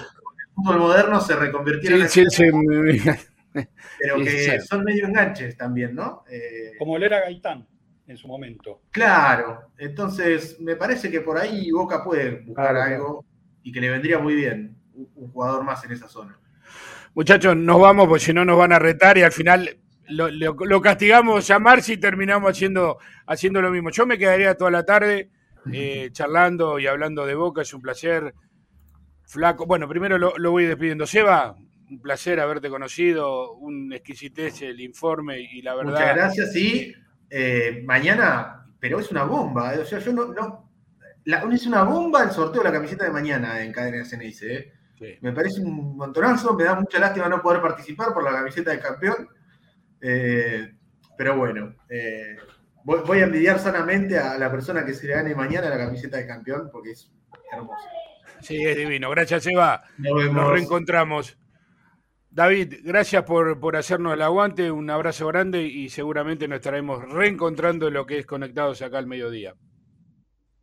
fútbol moderno se reconvirtieron en... pero que son medio enganches también, ¿no? Eh, como lo era Gaitán en su momento. Claro, entonces me parece que por ahí Boca puede buscar algo y que le vendría muy bien un jugador más en esa zona. Muchachos, nos vamos porque si no nos van a retar y al final lo, castigamos a Marci y terminamos haciendo, haciendo lo mismo. Yo me quedaría toda la tarde eh, charlando y hablando de Boca, es un placer. Flaco, bueno, primero lo, voy despidiendo. Seba, un placer haberte conocido, un exquisitez el informe y la verdad. Muchas gracias, sí. Eh, mañana, pero es una bomba. O sea, yo no. no es una bomba el sorteo de la camiseta de mañana en Cadena CNIC. ¿eh? Me parece un montonazo, me da mucha lástima no poder participar por la camiseta de campeón. Eh, pero bueno, eh, voy, a envidiar sanamente a la persona que se le gane mañana la camiseta de campeón porque es hermoso. Sí, es divino. Gracias, Eva. Nos, reencontramos. David, gracias por, por, hacernos el aguante, un abrazo grande y seguramente nos estaremos reencontrando en lo que es Conectados acá al mediodía.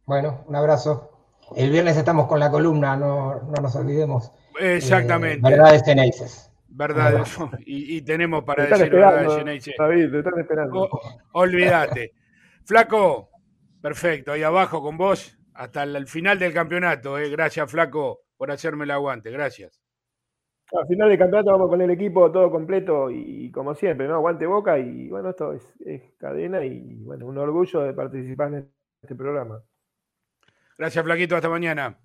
Bueno, un abrazo. El viernes estamos con la columna, no, nos olvidemos. Exactamente. Eh, verdades Geneises. Verdades. Y, tenemos para decir verdades Geneises. David, te están esperando. olvídate. Flaco, perfecto, ahí abajo con vos hasta el, final del campeonato. Eh. Gracias, Flaco, por hacerme el aguante. Gracias. Al final del campeonato vamos con el equipo todo completo y, como siempre, ¿no? Aguante boca y bueno, esto es, es cadena y bueno, un orgullo de participar en este programa. Gracias, Flaquito. Hasta mañana.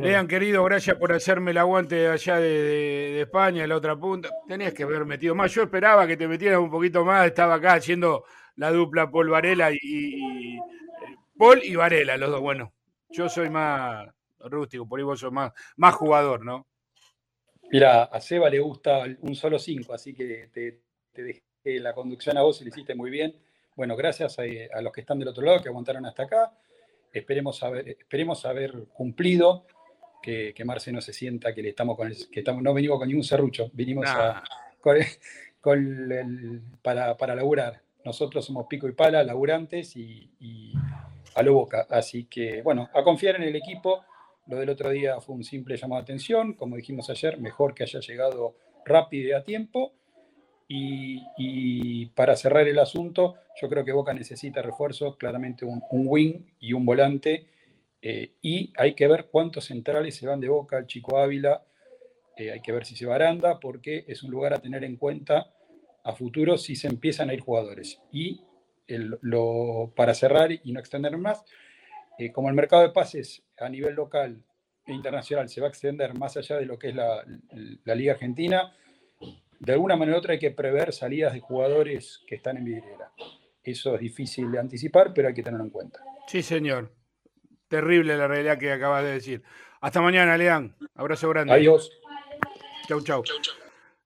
Lean, querido, gracias por hacerme el aguante allá de, España, en la otra punta. Tenías que haber metido más. Yo esperaba que te metieras un poquito más. Estaba acá haciendo la dupla Paul Varela y, Paul y Varela, los dos. Bueno, yo soy más rústico, por ahí vos sos más, más jugador, ¿no? Mira, a Seba le gusta un solo cinco, así que te, dejé la conducción a vos y lo hiciste muy bien. Bueno, gracias a los que están del otro lado, que aguantaron hasta acá esperemos haber, esperemos haber cumplido, que, que, Marce no se sienta que le estamos con que estamos, no venimos con ningún serrucho, vinimos para, para laburar. Nosotros somos pico y pala, laburantes y, a lo boca. Así que, bueno, a confiar en el equipo. Lo del otro día fue un simple llamado de atención. Como dijimos ayer, mejor que haya llegado rápido y a tiempo. Y, para cerrar el asunto, yo creo que Boca necesita refuerzos, claramente un, wing y un volante. Eh, y hay que ver cuántos centrales se van de Boca, el Chico Ávila. Eh, hay que ver si se va Aranda, porque es un lugar a tener en cuenta a futuro si se empiezan a ir jugadores. Y lo, para cerrar y no extender más, eh, como el mercado de pases a nivel local e internacional se va a extender más allá de lo que es la, la Liga Argentina, de alguna manera u otra hay que prever salidas de jugadores que están en vidriera. Eso es difícil de anticipar, pero hay que tenerlo en cuenta. Sí, señor. Terrible la realidad que acabas de decir. Hasta mañana, Leán. Abrazo grande. Adiós. Chau, chau.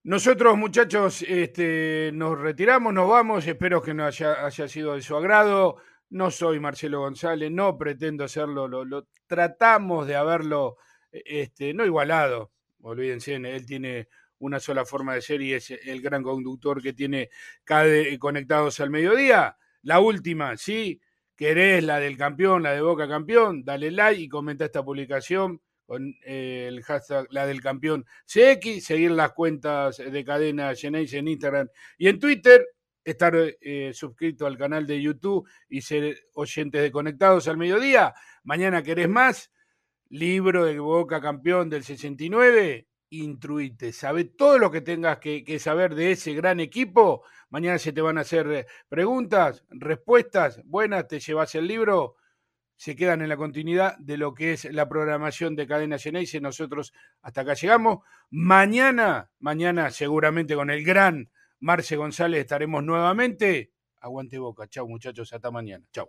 Nosotros, muchachos, este, nos retiramos, nos vamos. Espero que no haya, haya, sido de su agrado. No soy Marcelo González, no pretendo hacerlo. Lo, lo tratamos de haberlo, este, no igualado. Olvídense, él tiene una sola forma de ser y es el gran conductor que tiene CADE conectados al mediodía. La última, ¿sí? ¿Querés la del campeón, la de Boca Campeón? Dale like y comenta esta publicación con eh, el hashtag la del campeón CX, seguir las cuentas de cadena Geneise en Instagram y en Twitter, estar eh, suscrito al canal de YouTube y ser oyentes de Conectados al Mediodía. Mañana querés más, libro de Boca Campeón del 69, intruite, sabe todo lo que tengas que, saber de ese gran equipo. Mañana se te van a hacer eh, preguntas, respuestas buenas, te llevas el libro, se quedan en la continuidad de lo que es la programación de Cadena Geneise. Nosotros hasta acá llegamos. Mañana, mañana seguramente con el gran Marce González estaremos nuevamente. Aguante boca. Chau muchachos, hasta mañana. Chau.